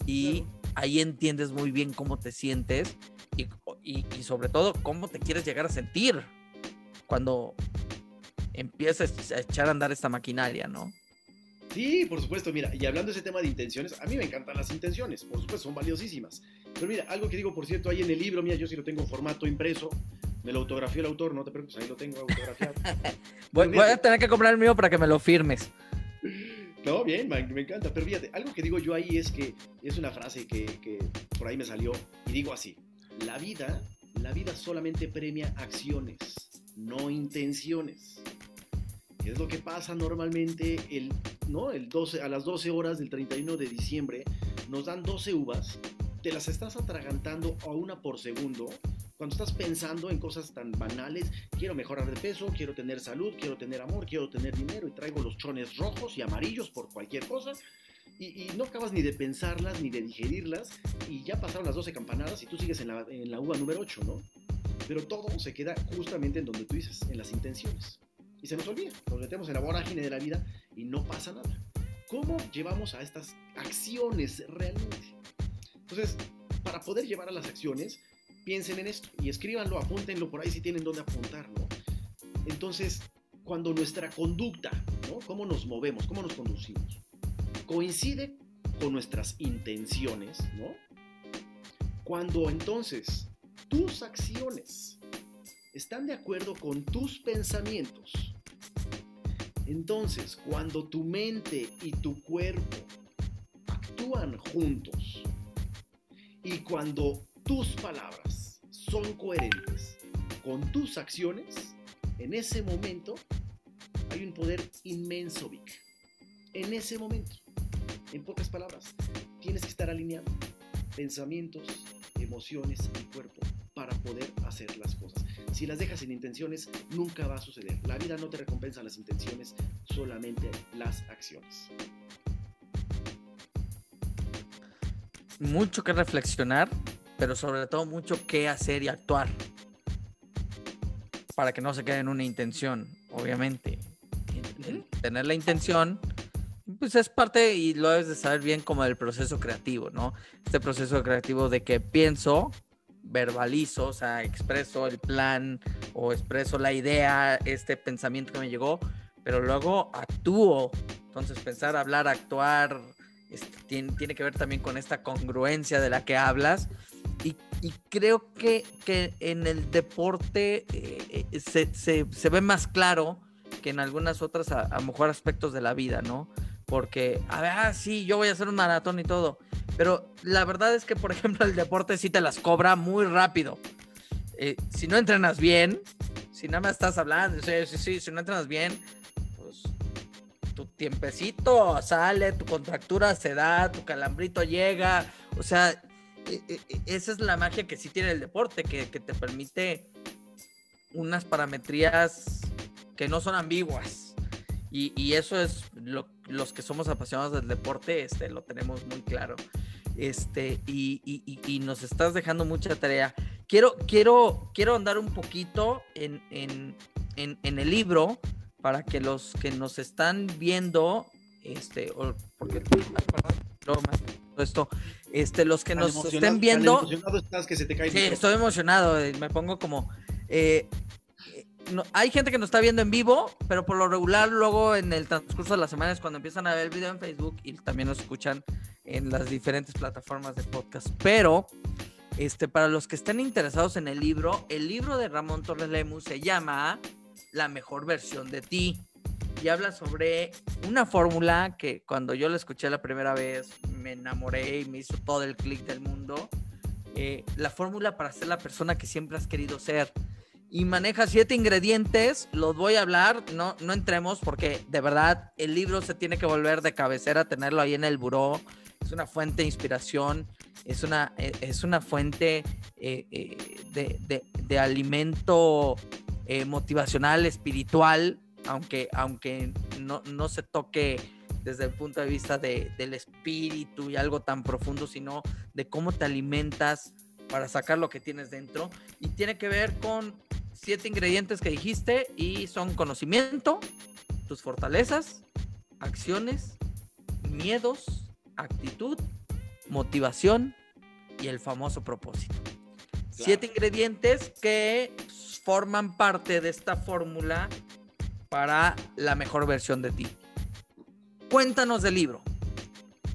Y ahí entiendes muy bien cómo te sientes y, y, sobre todo cómo te quieres llegar a sentir cuando empiezas a echar a andar esta maquinaria, ¿no? Sí, por supuesto, mira, y hablando de ese tema de intenciones, a mí me encantan las intenciones, por supuesto, son valiosísimas. Pero mira, algo que digo, por cierto, ahí en el libro, mira, yo sí lo tengo en formato impreso, me lo autografió el autor, no te preocupes, ahí lo tengo autografiado. voy, a tener que comprar el mío para que me lo firmes. No, bien, me, encanta. Pero fíjate, algo que digo yo ahí es que es una frase que, que por ahí me salió y digo así: la vida, la vida solamente premia acciones, no intenciones. ¿Qué es lo que pasa normalmente el, ¿no? el 12, a las 12 horas del 31 de diciembre? Nos dan 12 uvas, te las estás atragantando a una por segundo cuando estás pensando en cosas tan banales, quiero mejorar de peso, quiero tener salud, quiero tener amor, quiero tener dinero y traigo los chones rojos y amarillos por cualquier cosa. Y, no acabas ni de pensarlas ni de digerirlas y ya pasaron las 12 campanadas y tú sigues en la, en la uva número 8, ¿no? Pero todo se queda justamente en donde tú dices, en las intenciones. Y se nos olvida, nos metemos en la vorágine de la vida y no pasa nada. ¿Cómo llevamos a estas acciones realmente? Entonces, para poder llevar a las acciones, piensen en esto y escríbanlo, apúntenlo por ahí si tienen dónde apuntarlo. Entonces, cuando nuestra conducta, ¿no? Cómo nos movemos, cómo nos conducimos, coincide con nuestras intenciones, ¿no? Cuando entonces tus acciones están de acuerdo con tus pensamientos, entonces cuando tu mente y tu cuerpo actúan juntos y cuando tus palabras son coherentes con tus acciones, en ese momento hay un poder inmenso, Vic. En ese momento, en pocas palabras, tienes que estar alineado pensamientos, emociones y cuerpo para poder hacer las cosas. Si las dejas sin intenciones, nunca va a suceder. La vida no te recompensa las intenciones, solamente las acciones. Mucho que reflexionar pero sobre todo mucho qué hacer y actuar para que no se quede en una intención, obviamente. tener la intención, pues es parte y lo debes de saber bien como del proceso creativo, ¿no? Este proceso creativo de que pienso, verbalizo, o sea, expreso el plan o expreso la idea, este pensamiento que me llegó, pero luego actúo. Entonces pensar, hablar, actuar, este, tiene, que ver también con esta congruencia de la que hablas. Y, creo que, que, en el deporte eh, eh, se, se, ve más claro que en algunas otras, a, a, mejor aspectos de la vida, ¿no? Porque, a ver, ah, sí, yo voy a hacer un maratón y todo. Pero la verdad es que, por ejemplo, el deporte sí te las cobra muy rápido. Eh, si no entrenas bien, si nada más estás hablando, sí, sí, si no entrenas bien, pues tu tiempecito sale, tu contractura se da, tu calambrito llega. O sea, e, e, e, esa es la magia que sí tiene el deporte, que, que te permite unas parametrías que no son ambiguas. Y, y eso es lo, los que somos apasionados del deporte, este, lo tenemos muy claro. Este, y, y, y nos estás dejando mucha tarea. Quiero, quiero, quiero andar un poquito en, en, en, en el libro para que los que nos están viendo, este, o, porque, esto, este, los que nos estén viendo. emocionado estás que se te cae sí, estoy emocionado, me pongo como. Eh, no, hay gente que nos está viendo en vivo, pero por lo regular luego en el transcurso de las semanas cuando empiezan a ver el video en Facebook y también nos escuchan en las diferentes plataformas de podcast. Pero este, para los que estén interesados en el libro, el libro de Ramón Torres Lemus se llama La mejor versión de ti y habla sobre una fórmula que cuando yo la escuché la primera vez me enamoré y me hizo todo el clic del mundo. Eh, la fórmula para ser la persona que siempre has querido ser y maneja siete ingredientes. Los voy a hablar, no, no entremos porque de verdad el libro se tiene que volver de cabecera, tenerlo ahí en el buró. Una fuente de inspiración, es una, es una fuente eh, eh, de, de, de, alimento eh, motivacional, espiritual, aunque, aunque no, no, se toque desde el punto de vista de, del espíritu y algo tan profundo, sino de cómo te alimentas para sacar lo que tienes dentro. Y tiene que ver con siete ingredientes que dijiste y son conocimiento, tus fortalezas, acciones, miedos, actitud, motivación y el famoso propósito. Claro. Siete ingredientes que forman parte de esta fórmula para la mejor versión de ti. Cuéntanos del libro.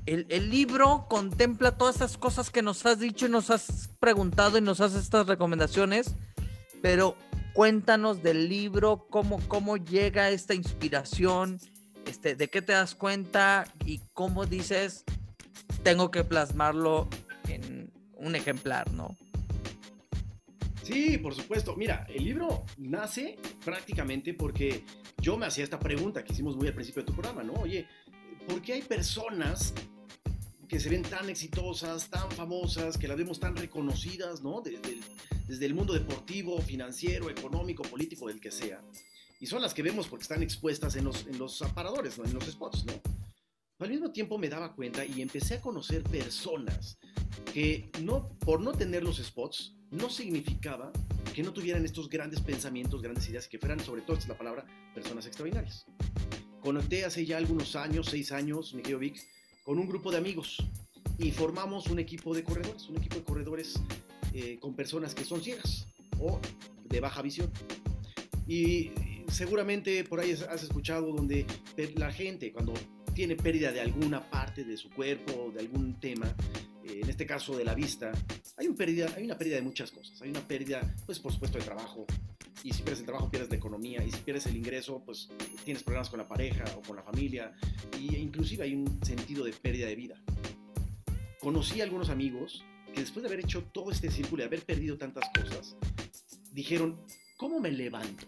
El, el, libro contempla todas esas cosas que nos has dicho y nos has preguntado y nos haces estas recomendaciones, pero cuéntanos del libro, cómo, cómo llega esta inspiración, este, de qué te das cuenta y cómo dices, tengo que plasmarlo en un ejemplar, ¿no? Sí, por supuesto. Mira, el libro nace prácticamente porque yo me hacía esta pregunta que hicimos muy al principio de tu programa, ¿no? Oye, ¿por qué hay personas que se ven tan exitosas, tan famosas, que las vemos tan reconocidas, ¿no? Desde el, desde el mundo deportivo, financiero, económico, político, del que sea. Y son las que vemos porque están expuestas en los, en los aparadores, ¿no? En los spots, ¿no? Al mismo tiempo me daba cuenta y empecé a conocer personas que no, por no tener los spots, no significaba que no tuvieran estos grandes pensamientos, grandes ideas, que fueran, sobre todo, esta es la palabra, personas extraordinarias. Conecté hace ya algunos años, seis años, mi querido Vic, con un grupo de amigos y formamos un equipo de corredores, un equipo de corredores eh, con personas que son ciegas o de baja visión. Y seguramente por ahí has escuchado donde la gente cuando tiene pérdida de alguna parte de su cuerpo, de algún tema, eh, en este caso de la vista, hay, un pérdida, hay una pérdida de muchas cosas. Hay una pérdida, pues por supuesto, de trabajo. Y si pierdes el trabajo, pierdes la economía. Y si pierdes el ingreso, pues tienes problemas con la pareja o con la familia. Y inclusive hay un sentido de pérdida de vida. Conocí a algunos amigos que después de haber hecho todo este círculo y haber perdido tantas cosas, dijeron, ¿cómo me levanto?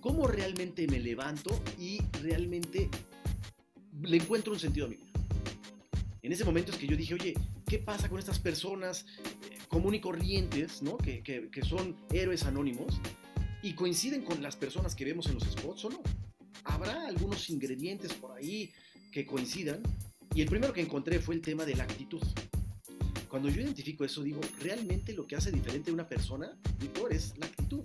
¿Cómo realmente me levanto y realmente le encuentro un sentido a mi vida? En ese momento es que yo dije, oye, ¿qué pasa con estas personas eh, común y corrientes, ¿no? Que, que, que son héroes anónimos y coinciden con las personas que vemos en los spots o no? ¿Habrá algunos ingredientes por ahí que coincidan? Y el primero que encontré fue el tema de la actitud. Cuando yo identifico eso, digo, realmente lo que hace diferente a una persona, Víctor, es la actitud.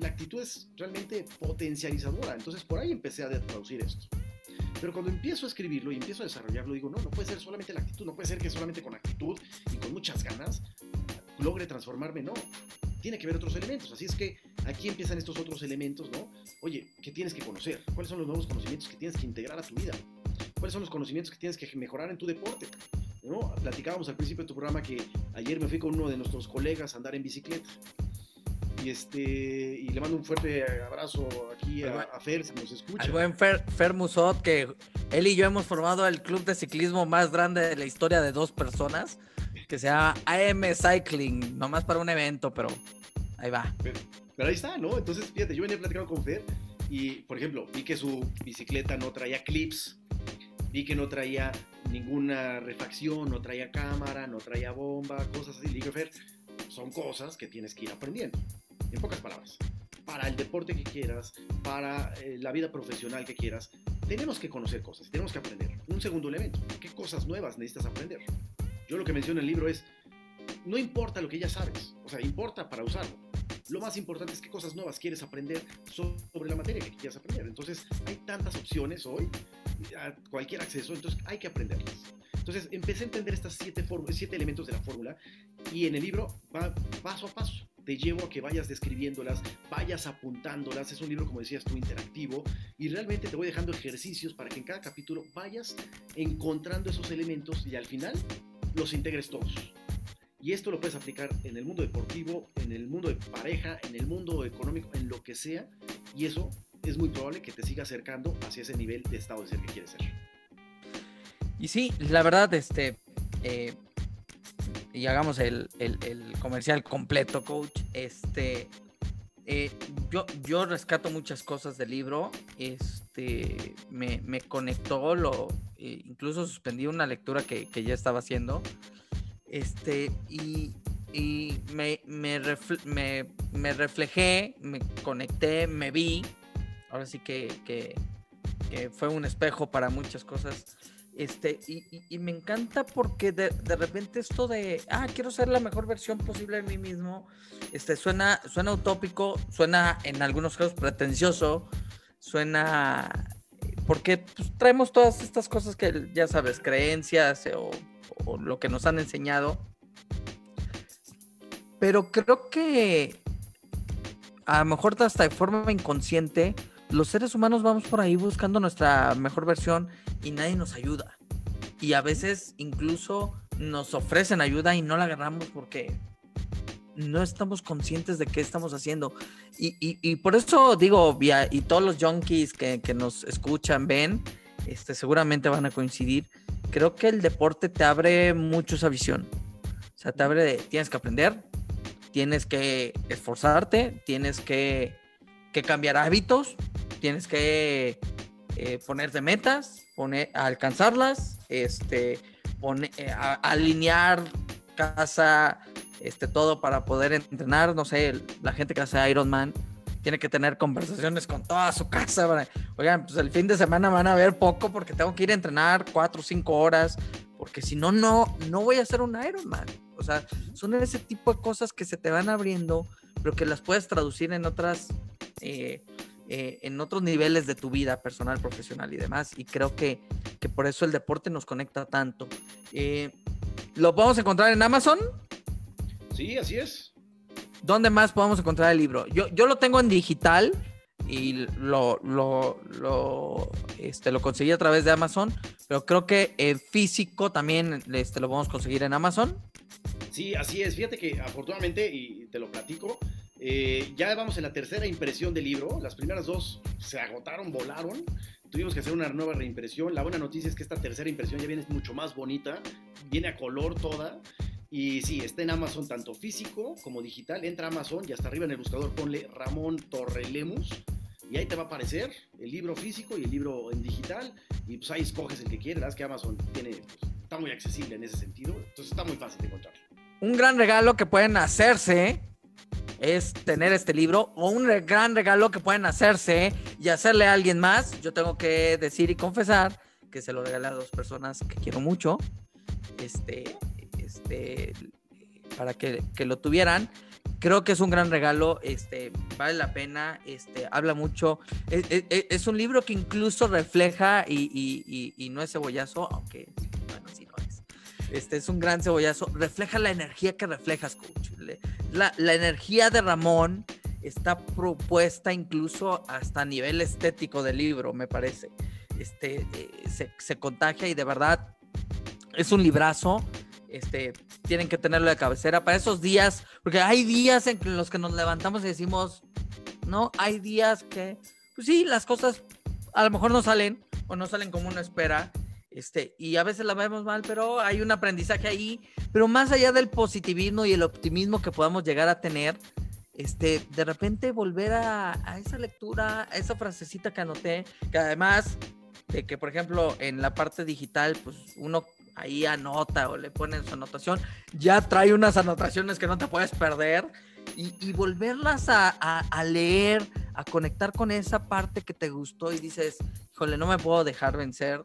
La actitud es realmente potencializadora. Entonces por ahí empecé a traducir esto. Pero cuando empiezo a escribirlo y empiezo a desarrollarlo, digo, no, no puede ser solamente la actitud, no puede ser que solamente con actitud y con muchas ganas logre transformarme, no. Tiene que haber otros elementos. Así es que aquí empiezan estos otros elementos, ¿no? Oye, ¿qué tienes que conocer? ¿Cuáles son los nuevos conocimientos que tienes que integrar a tu vida? cuáles son los conocimientos que tienes que mejorar en tu deporte. ¿no? Platicábamos al principio de tu programa que ayer me fui con uno de nuestros colegas a andar en bicicleta. Y, este, y le mando un fuerte abrazo aquí a, a Fer, si nos escucha. Al buen Fer, Fer Musot, que él y yo hemos formado el club de ciclismo más grande de la historia de dos personas, que se llama AM Cycling, nomás para un evento, pero ahí va. Pero, pero ahí está, ¿no? Entonces, fíjate, yo venía platicando con Fer y, por ejemplo, vi que su bicicleta no traía clips, vi que no traía ninguna refacción, no traía cámara, no traía bomba, cosas así. Le dije, Fer, son cosas que tienes que ir aprendiendo. En pocas palabras, para el deporte que quieras, para eh, la vida profesional que quieras, tenemos que conocer cosas, tenemos que aprender. Un segundo elemento, ¿qué cosas nuevas necesitas aprender? Yo lo que menciono en el libro es, no importa lo que ya sabes, o sea, importa para usarlo. Lo más importante es qué cosas nuevas quieres aprender sobre la materia que quieras aprender. Entonces, hay tantas opciones hoy, a cualquier acceso, entonces hay que aprenderlas. Entonces, empecé a entender estas siete, siete elementos de la fórmula y en el libro va paso a paso te llevo a que vayas describiéndolas, vayas apuntándolas. Es un libro, como decías tú, interactivo y realmente te voy dejando ejercicios para que en cada capítulo vayas encontrando esos elementos y al final los integres todos. Y esto lo puedes aplicar en el mundo deportivo, en el mundo de pareja, en el mundo económico, en lo que sea. Y eso es muy probable que te siga acercando hacia ese nivel de estado de ser que quieres ser. Y sí, la verdad, este, eh, y hagamos el, comercial completo, coach. Este, eh, yo, yo rescato muchas cosas del libro. Este, me, me conectó, lo, eh, incluso suspendí una lectura que, que, ya estaba haciendo. Este, y, y me, me, me, me, reflejé, me conecté, me vi. Ahora sí que, que, que fue un espejo para muchas cosas este, y, me encanta porque de, repente esto de, ah, quiero ser la mejor versión posible de mí mismo, este, suena, suena utópico, suena en algunos casos pretencioso, suena, porque pues, traemos todas estas cosas que ya sabes, creencias eh, o lo que nos han enseñado. Pero creo que a lo mejor hasta de forma inconsciente, los seres humanos vamos por ahí buscando nuestra mejor versión y nadie nos ayuda. Y a veces incluso nos ofrecen ayuda y no la agarramos porque no estamos conscientes de qué estamos haciendo. Y, por eso digo, y todos los junkies que, nos escuchan, ven, este, seguramente van a coincidir. Creo que el deporte te abre mucho esa visión. O sea, te abre de, tienes que aprender, tienes que esforzarte, tienes que, que cambiar hábitos, tienes que eh, ponerte metas, poner, alcanzarlas, este, pone, eh, alinear casa, este, todo para poder entrenar. No sé, la gente que hace Ironman tiene que tener conversaciones con toda su casa. Oigan, pues el fin de semana van a ver poco porque tengo que ir a entrenar cuatro o cinco horas, porque si no, no, no voy a hacer un Ironman. O sea, son ese tipo de cosas que se te van abriendo, pero que las puedes traducir en otras eh, eh, en otros niveles de tu vida personal, profesional y demás. Y creo que, que por eso el deporte nos conecta tanto. Eh, ¿Lo podemos encontrar en Amazon? Sí, así es. ¿Dónde más podemos encontrar el libro? Yo, yo lo tengo en digital y lo, lo, lo, este, lo conseguí a través de Amazon, pero creo que en físico también este, lo podemos conseguir en Amazon. Sí, así es. Fíjate que afortunadamente, y te lo platico, eh, ya vamos en la tercera impresión del libro. Las primeras dos se agotaron, volaron. Tuvimos que hacer una nueva reimpresión. La buena noticia es que esta tercera impresión ya viene mucho más bonita. Viene a color toda. Y sí, está en Amazon tanto físico como digital. Entra Amazon y hasta arriba en el buscador ponle Ramón Torrelemus. Y ahí te va a aparecer el libro físico y el libro en digital. Y pues ahí escoges el que quieras. que Amazon tiene, está muy accesible en ese sentido. Entonces está muy fácil de encontrar. Un gran regalo que pueden hacerse es tener este libro o un gran regalo que pueden hacerse y hacerle a alguien más. Yo tengo que decir y confesar que se lo regalé a dos personas que quiero mucho, este, este, para que, que lo tuvieran. Creo que es un gran regalo, este, vale la pena, este, habla mucho. Es, es, un libro que incluso refleja y, y, y, no es cebollazo, aunque, bueno. Este es un gran cebollazo, refleja la energía que reflejas, coach. La, energía de Ramón está propuesta incluso hasta a nivel estético del libro, me parece. este, eh, se, se contagia y de verdad es un librazo. Este, tienen que tenerlo de cabecera para esos días, porque hay días en los que nos levantamos y decimos, no, hay días que, pues sí, las cosas a lo mejor no salen o no salen como uno espera, este, y a veces la vemos mal, pero hay un aprendizaje ahí, pero más allá del positivismo y el optimismo que podamos llegar a tener, este, de repente volver a, a esa lectura, a esa frasecita que anoté, que además de que, por ejemplo, en la parte digital, pues uno ahí anota o le ponen su anotación, ya trae unas anotaciones que no te puedes perder y, volverlas a, leer, a conectar con esa parte que te gustó y dices, híjole, no me puedo dejar vencer,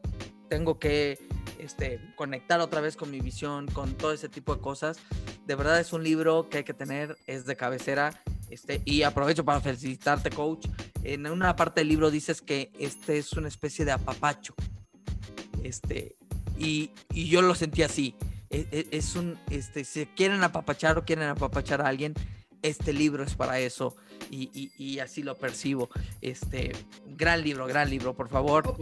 tengo que este, conectar otra vez con mi visión, con todo ese tipo de cosas. De verdad es un libro que hay que tener, es de cabecera. Este, y aprovecho para felicitarte, coach. En una parte del libro dices que este es una especie de apapacho. Este, y, yo lo sentí así. E, e, es, un, este, si quieren apapachar o quieren apapachar a alguien, este libro es para eso y, así lo percibo. Este, gran libro, gran libro, por favor.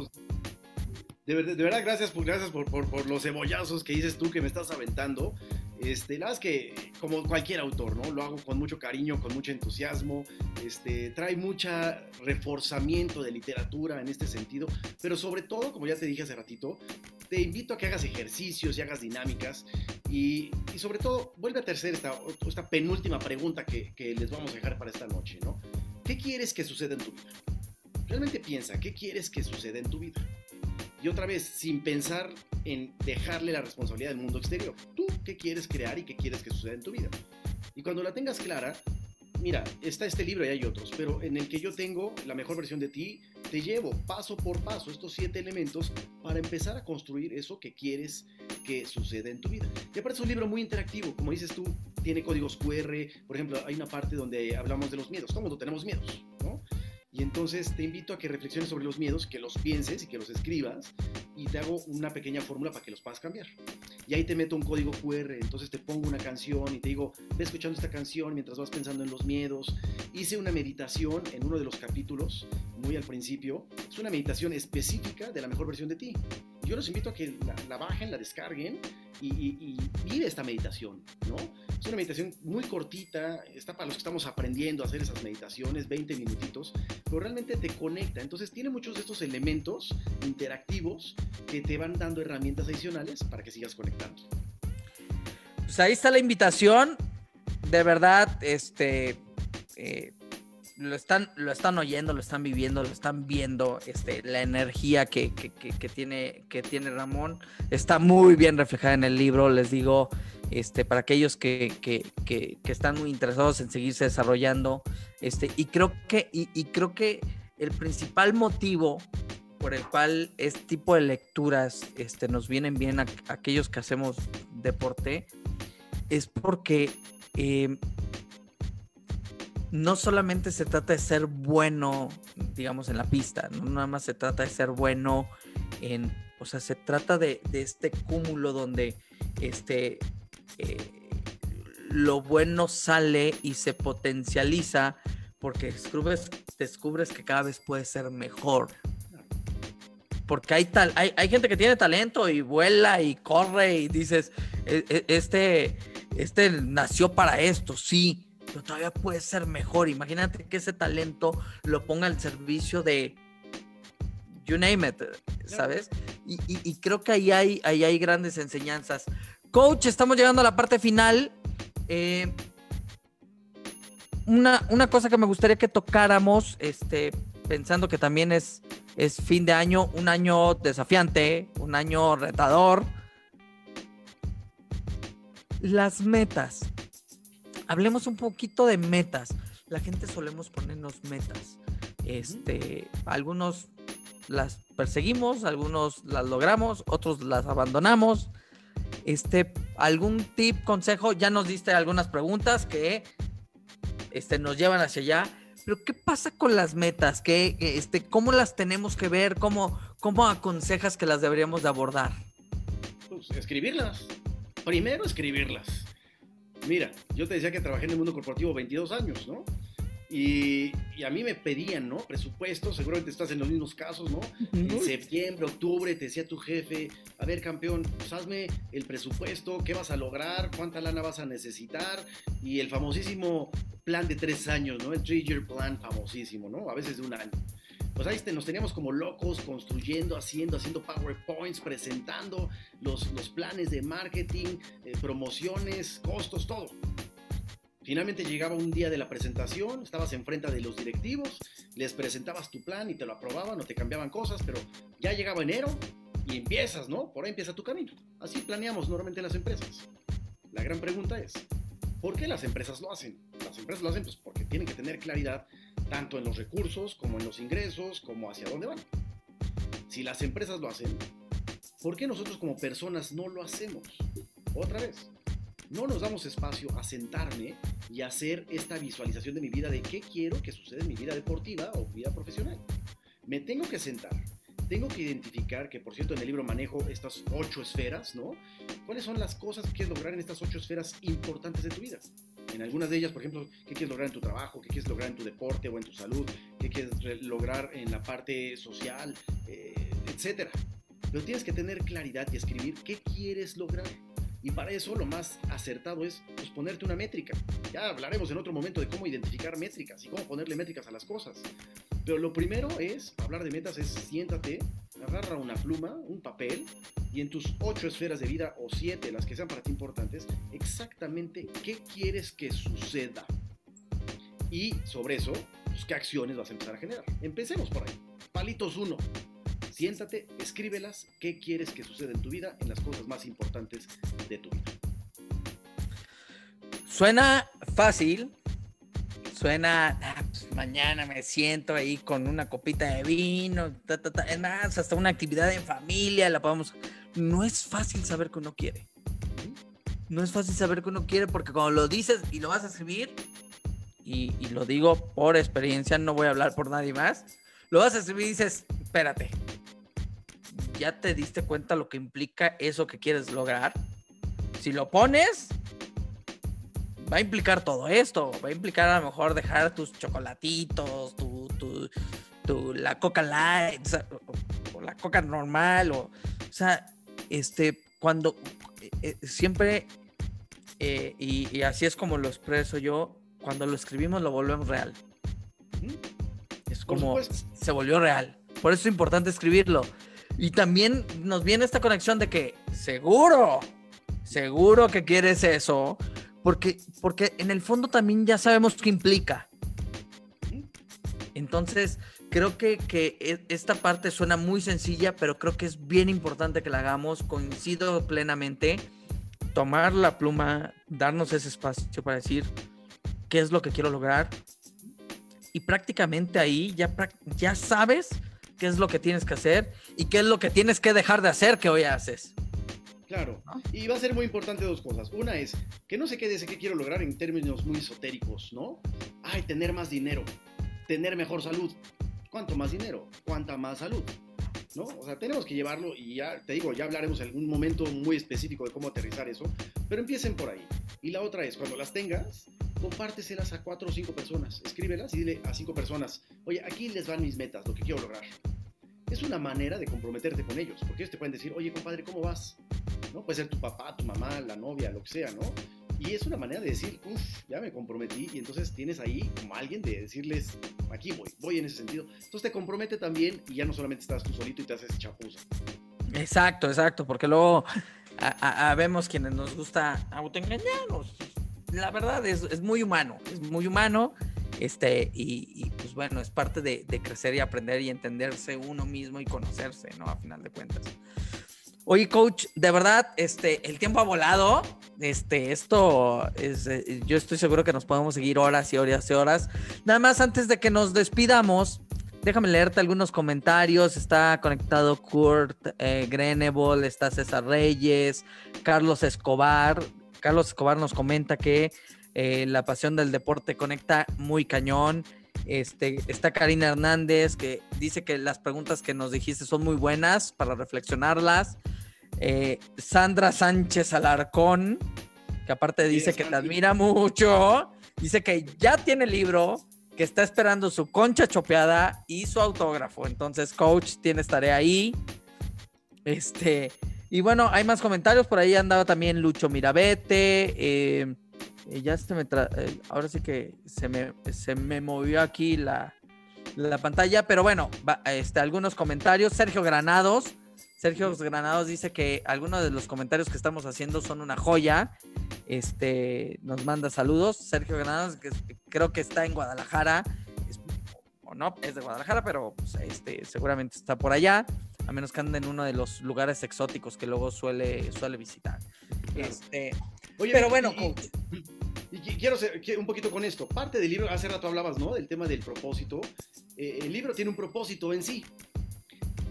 Pues, de, verdad, gracias, por, gracias por, por, los cebollazos que dices tú que me estás aventando. Este, la verdad es que, como cualquier autor, ¿no? Lo hago con mucho cariño, con mucho entusiasmo. Este, trae mucha reforzamiento de literatura en este sentido, pero sobre todo, como ya te dije hace ratito, te invito a que hagas ejercicios y hagas dinámicas y, y sobre todo, vuelve a hacer esta, esta penúltima pregunta que, que les vamos a dejar para esta noche, ¿no? ¿Qué quieres que suceda en tu vida? Realmente piensa, ¿qué quieres que suceda en tu vida? Y otra vez, sin pensar en dejarle la responsabilidad del mundo exterior. Tú, ¿qué quieres crear y qué quieres que suceda en tu vida? Y cuando la tengas clara, mira, está este libro y hay otros, pero en el que yo tengo la mejor versión de ti, te llevo paso por paso estos siete elementos para empezar a construir eso que quieres que suceda en tu vida. Y aparte es un libro muy interactivo, como dices tú, tiene códigos QR, por ejemplo, hay una parte donde hablamos de los miedos, todos tenemos miedos. Y entonces te invito a que reflexiones sobre los miedos, que los pienses y que los escribas y te hago una pequeña fórmula para que los puedas cambiar. Y ahí te meto un código QR, entonces te pongo una canción y te digo, ve escuchando esta canción mientras vas pensando en los miedos. Hice una meditación en uno de los capítulos, muy al principio. Es una meditación específica de la mejor versión de ti. Yo los invito a que la, bajen, la descarguen y, y, y vive esta meditación, ¿no? Es una meditación muy cortita, está para los que estamos aprendiendo a hacer esas meditaciones, 20 minutitos, pero realmente te conecta. Entonces tiene muchos de estos elementos interactivos que te van dando herramientas adicionales para que sigas conectando. Pues ahí está la invitación. De verdad, este, eh, lo están, lo están oyendo, lo están viviendo, lo están viendo, este, la energía que, tiene, que tiene Ramón está muy bien reflejada en el libro, les digo, este, para aquellos que, están muy interesados en seguirse desarrollando, este, y creo que, y, creo que el principal motivo por el cual este tipo de lecturas este, nos vienen bien a, aquellos que hacemos deporte es porque eh, no solamente se trata de ser bueno, digamos, en la pista, no nada más se trata de ser bueno en, o sea, se trata de, este cúmulo donde este, eh, lo bueno sale y se potencializa porque descubres, descubres que cada vez puede ser mejor. Porque hay, tal, hay, hay gente que tiene talento y vuela y corre y dices, e, e, este, este nació para esto, sí, pero todavía puede ser mejor. Imagínate que ese talento lo ponga al servicio de you name it, ¿sabes? Y, creo que ahí hay, ahí hay grandes enseñanzas. Coach, estamos llegando a la parte final. Eh, una, una, cosa que me gustaría que tocáramos, este, pensando que también es, es fin de año, un año desafiante, un año retador. Las metas hablemos un poquito de metas. La gente solemos ponernos metas. Este, algunos las perseguimos, algunos las logramos, otros las abandonamos. Este, algún tip, consejo, ya nos diste algunas preguntas que este, nos llevan hacia allá. Pero ¿qué pasa con las metas? ¿Qué, este, ¿Cómo las tenemos que ver? ¿Cómo, ¿Cómo aconsejas que las deberíamos de abordar? Pues escribirlas. Primero escribirlas. Mira, yo te decía que trabajé en el mundo corporativo 22 años, ¿no? Y, y, a mí me pedían, ¿no? Presupuesto, seguramente estás en los mismos casos, ¿no? En septiembre, octubre, te decía tu jefe, a ver, campeón, pues hazme el presupuesto, qué vas a lograr, cuánta lana vas a necesitar, y el famosísimo plan de tres años, ¿no? El three-year plan famosísimo, ¿no? A veces de un año. Pues ahí nos teníamos como locos construyendo, haciendo, haciendo PowerPoints, presentando los, los planes de marketing, eh, promociones, costos, todo. Finalmente llegaba un día de la presentación, estabas enfrente de los directivos, les presentabas tu plan y te lo aprobaban o te cambiaban cosas, pero ya llegaba enero y empiezas, ¿no? Por ahí empieza tu camino. Así planeamos normalmente las empresas. La gran pregunta es, ¿por qué las empresas lo hacen? Las empresas lo hacen pues porque tienen que tener claridad tanto en los recursos como en los ingresos, como hacia dónde van. Si las empresas lo hacen, ¿por qué nosotros como personas no lo hacemos? Otra vez, no nos damos espacio a sentarme y hacer esta visualización de mi vida de qué quiero que suceda en mi vida deportiva o vida profesional. Me tengo que sentar, tengo que identificar, que por cierto en el libro manejo estas ocho esferas, ¿no? ¿Cuáles son las cosas que quieres lograr en estas ocho esferas importantes de tu vida? En algunas de ellas, por ejemplo, qué quieres lograr en tu trabajo, qué quieres lograr en tu deporte o en tu salud, qué quieres lograr en la parte social, eh, etcétera. Pero tienes que tener claridad y escribir qué quieres lograr. Y para eso lo más acertado es pues, ponerte una métrica. Ya hablaremos en otro momento de cómo identificar métricas y cómo ponerle métricas a las cosas. Pero lo primero es, hablar de metas es siéntate, agarra una pluma, un papel y en tus ocho esferas de vida o siete, las que sean para ti importantes, exactamente qué quieres que suceda. Y sobre eso, pues, qué acciones vas a empezar a generar. Empecemos por ahí. Palitos 1. Siéntate, escríbelas, qué quieres que suceda en tu vida en las cosas más importantes de tu vida. Suena fácil, suena, ah, pues, mañana me siento ahí con una copita de vino, es más, hasta una actividad en familia, la podemos... No es fácil saber que uno quiere. No es fácil saber que uno quiere porque cuando lo dices y lo vas a escribir, y, y lo digo por experiencia, no voy a hablar por nadie más, lo vas a escribir y dices, espérate, ya te diste cuenta lo que implica eso que quieres lograr. Si lo pones, va a implicar todo esto. Va a implicar a lo mejor dejar tus chocolatitos, tu, tu, la coca light, o, la coca normal, o, o sea, este, cuando eh, eh, siempre, eh, y, así es como lo expreso yo, cuando lo escribimos lo volvemos real. Es como se volvió real. Por eso es importante escribirlo. Y también nos viene esta conexión de que seguro, seguro que quieres eso, porque, porque en el fondo también ya sabemos qué implica. Entonces, creo que, que, e, esta parte suena muy sencilla, pero creo que es bien importante que la hagamos. Coincido plenamente. Tomar la pluma, darnos ese espacio para decir qué es lo que quiero lograr. Y prácticamente ahí ya, ya sabes qué es lo que tienes que hacer y qué es lo que tienes que dejar de hacer que hoy haces. Claro. Y va a ser muy importante dos cosas. Una es que no se quede ese que quiero lograr en términos muy esotéricos, ¿no? Ay, tener más dinero, tener mejor salud. ¿Cuánto más dinero? ¿Cuánta más salud? ¿No? O sea, tenemos que llevarlo y ya, te digo, ya hablaremos en algún momento muy específico de cómo aterrizar eso, pero empiecen por ahí. Y la otra es, cuando las tengas, compárteselas a cuatro o cinco personas, escríbelas y dile a cinco personas, oye, aquí les van mis metas, lo que quiero lograr es una manera de comprometerte con ellos, porque ellos te pueden decir, oye, compadre, ¿cómo vas? ¿No? Puede ser tu papá, tu mamá, la novia, lo que sea, ¿no? Y es una manera de decir, uff, ya me comprometí, y entonces tienes ahí como alguien de decirles, aquí voy, voy en ese sentido. Entonces te compromete también y ya no solamente estás tú solito y te haces chapuza. Exacto, exacto, porque luego vemos quienes nos gusta autoengañarnos. La verdad es, es muy humano, es muy humano este, y, pues bueno, es parte de, crecer y aprender y entenderse uno mismo y conocerse, ¿no? A final de cuentas. Oye, coach, de verdad, este, el tiempo ha volado. Este, esto es, eh, yo estoy seguro que nos podemos seguir horas y horas y horas. Nada más antes de que nos despidamos, déjame leerte algunos comentarios. Está conectado Kurt eh, Grenebol, está César Reyes, Carlos Escobar. Carlos Escobar nos comenta que eh, la pasión del deporte conecta muy cañón. Este, está Karina Hernández que dice que las preguntas que nos dijiste son muy buenas para reflexionarlas. Eh, Sandra Sánchez Alarcón, que aparte dice que te admira mucho, dice que ya tiene libro, que está esperando su concha chopeada y su autógrafo. Entonces, coach, tienes tarea ahí. Este, y bueno, hay más comentarios. Por ahí andaba también Lucho Mirabete. Eh, ya se me eh, ahora sí que se me, se me movió aquí la, la pantalla. Pero bueno, este, algunos comentarios. Sergio Granados. Sergio Granados dice que algunos de los comentarios que estamos haciendo son una joya. Este, nos manda saludos. Sergio Granados, que creo que está en Guadalajara. o no, es de Guadalajara, pero pues, este, seguramente está por allá. A menos que ande en uno de los lugares exóticos que luego suele, suele visitar. Este, pero bueno, y, quiero ser un poquito con esto. Parte del libro, hace rato hablabas, ¿no? Del tema del propósito. Eh, el libro tiene un propósito en sí.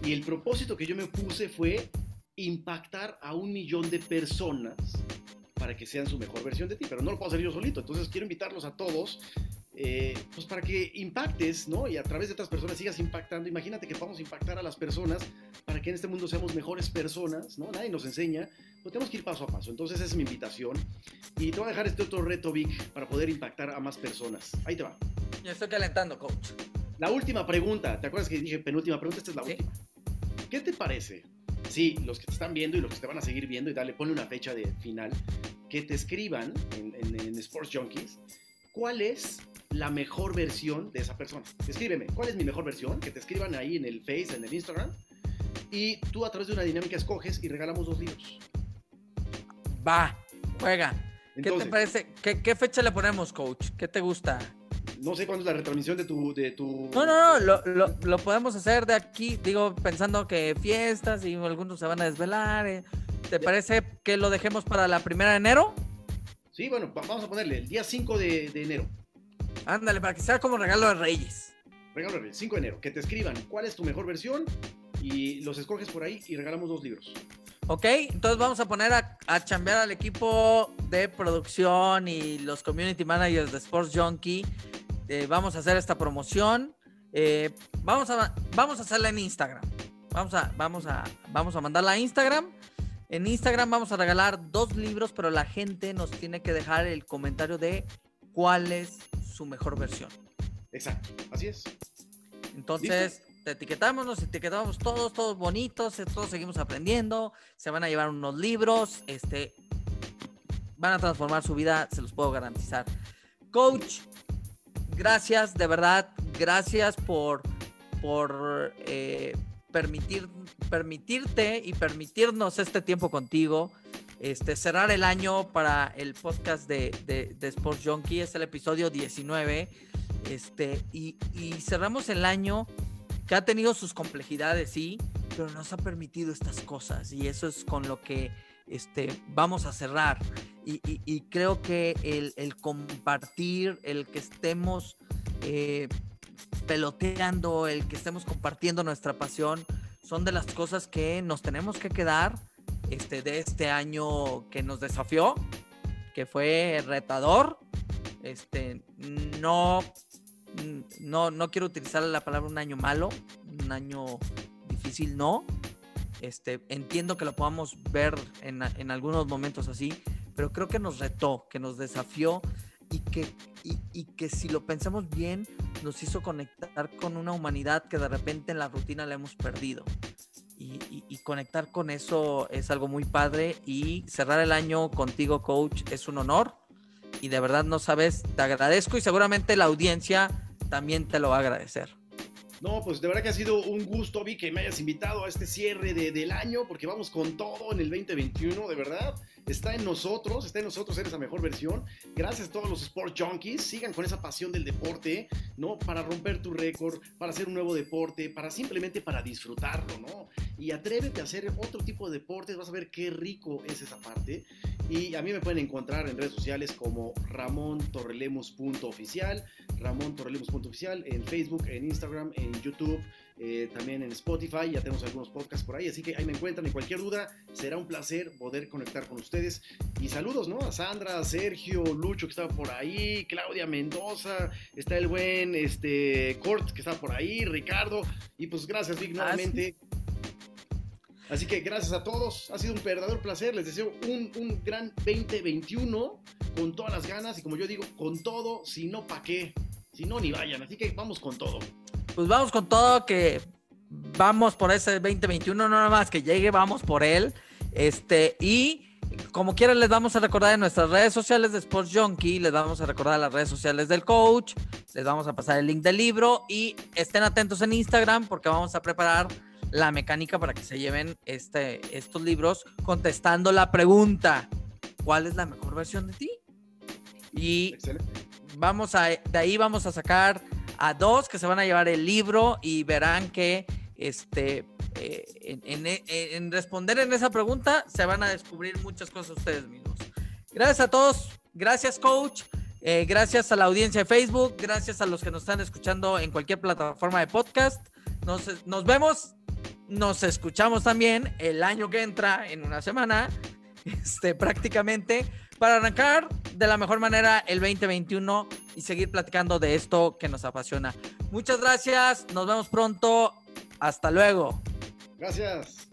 Y el propósito que yo me puse fue impactar a un millón de personas para que sean su mejor versión de ti, pero no lo puedo hacer yo solito, entonces quiero invitarlos a todos, eh, pues para que impactes, ¿no? Y a través de otras personas sigas impactando. Imagínate que a impactar a las personas para que en este mundo seamos mejores personas, ¿no? Nadie nos enseña, pues tenemos que ir paso a paso. Entonces esa es mi invitación. Y te voy a dejar este otro reto, Vic, para poder impactar a más personas. Ahí te va. Ya estoy calentando, coach. La última pregunta, ¿te acuerdas que dije penúltima pregunta? Esta es la última. ¿Qué te parece? Sí, los que te están viendo y los que te van a seguir viendo, y dale, ponle una fecha de final, que te escriban en, Sports Junkies cuál es la mejor versión de esa persona. Escríbeme, ¿cuál es mi mejor versión? Que te escriban ahí en el Face, en el Instagram, y tú a través de una dinámica escoges y regalamos dos libros. Va, juega. ¿Qué te parece? ¿Qué, fecha le ponemos, coach? ¿Qué te gusta? no sé cuándo es la retransmisión de tu... De tu... No, no, no, lo, podemos hacer de aquí, digo, pensando que fiestas y algunos se van a desvelar. Eh. ¿Te parece que lo dejemos para la primera de enero? Sí, bueno, vamos a ponerle el día 5 de, enero. Ándale, para que sea como regalo de Reyes. Regalo de Reyes, 5 de enero. Que te escriban cuál es tu mejor versión y los escoges por ahí y regalamos dos libros. Ok, entonces vamos a poner a, a chambear al equipo de producción y los community managers de Sports Junkie eh, vamos a hacer esta promoción. Eh, vamos, a, vamos a hacerla en Instagram. Vamos a, vamos, a, vamos a mandarla a Instagram. En Instagram vamos a regalar dos libros, pero la gente nos tiene que dejar el comentario de cuál es su mejor versión. Exacto, así es. Entonces, te etiquetamos, nos etiquetamos todos, todos bonitos, eh, todos seguimos aprendiendo, se van a llevar unos libros, este, van a transformar su vida, se los puedo garantizar. Coach, gracias, de verdad, gracias por, por eh, permitir, permitirte y permitirnos este tiempo contigo. Este, cerrar el año para el podcast de, de, Sports Junkie, es el episodio 19. Este, y, y cerramos el año que ha tenido sus complejidades, sí, pero nos ha permitido estas cosas y eso es con lo que este, vamos a cerrar. Y, creo que el, compartir, el que estemos eh, peloteando, el que estemos compartiendo nuestra pasión, son de las cosas que nos tenemos que quedar este, de este año que nos desafió, que fue retador. Este, no, no, no quiero utilizar la palabra un año malo, un año difícil, no este, entiendo que lo podamos ver en, algunos momentos así, pero creo que nos retó, que nos desafió y que, y, que si lo pensamos bien, nos hizo conectar con una humanidad que de repente en la rutina la hemos perdido. Y, y, conectar con eso es algo muy padre y cerrar el año contigo, coach, es un honor. Y de verdad no sabes, te agradezco y seguramente la audiencia también te lo va a agradecer. No, pues de verdad que ha sido un gusto, Vi, que me hayas invitado a este cierre de, del año, porque vamos con todo en el 2021, de verdad. Está en nosotros, está en nosotros ser esa mejor versión. Gracias a todos los Sport Junkies. Sigan con esa pasión del deporte, ¿no? Para romper tu récord, para hacer un nuevo deporte, para simplemente para disfrutarlo, ¿no? Y atrévete a hacer otro tipo de deportes, vas a ver qué rico es esa parte. Y a mí me pueden encontrar en redes sociales como ramontorrelemus.oficial, ramontorrelemus.oficial, en Facebook, en Instagram, en YouTube, eh, también en Spotify, ya tenemos algunos podcasts por ahí, así que ahí me encuentran y cualquier duda, será un placer poder conectar con ustedes. Y saludos, ¿no? A Sandra, a Sergio, Lucho que estaba por ahí, Claudia Mendoza, está el buen este, Cort que está por ahí, Ricardo, y pues gracias Vic ah, nuevamente. Así que gracias a todos, ha sido un verdadero placer, les deseo un, un gran 2021 con todas las ganas y como yo digo, con todo, si no pa' qué. Si no, ni vayan. Así que vamos con todo. Pues vamos con todo, que vamos por ese 2021, no nada más que llegue, vamos por él. Este, y como quieran, les vamos a recordar en nuestras redes sociales de Sports Junkie, les vamos a recordar las redes sociales del coach, les vamos a pasar el link del libro y estén atentos en Instagram porque vamos a preparar la mecánica para que se lleven este, estos libros contestando la pregunta, ¿cuál es la mejor versión de ti? Y vamos a, de ahí vamos a sacar a dos que se van a llevar el libro y verán que este, eh, en, responder en esa pregunta se van a descubrir muchas cosas ustedes mismos. Gracias a todos, gracias coach, eh, gracias a la audiencia de Facebook, gracias a los que nos están escuchando en cualquier plataforma de podcast. Nos, nos vemos, nos escuchamos también el año que entra en una semana, este, prácticamente, para arrancar de la mejor manera el 2021 y seguir platicando de esto que nos apasiona. Muchas gracias, nos vemos pronto, hasta luego. Gracias.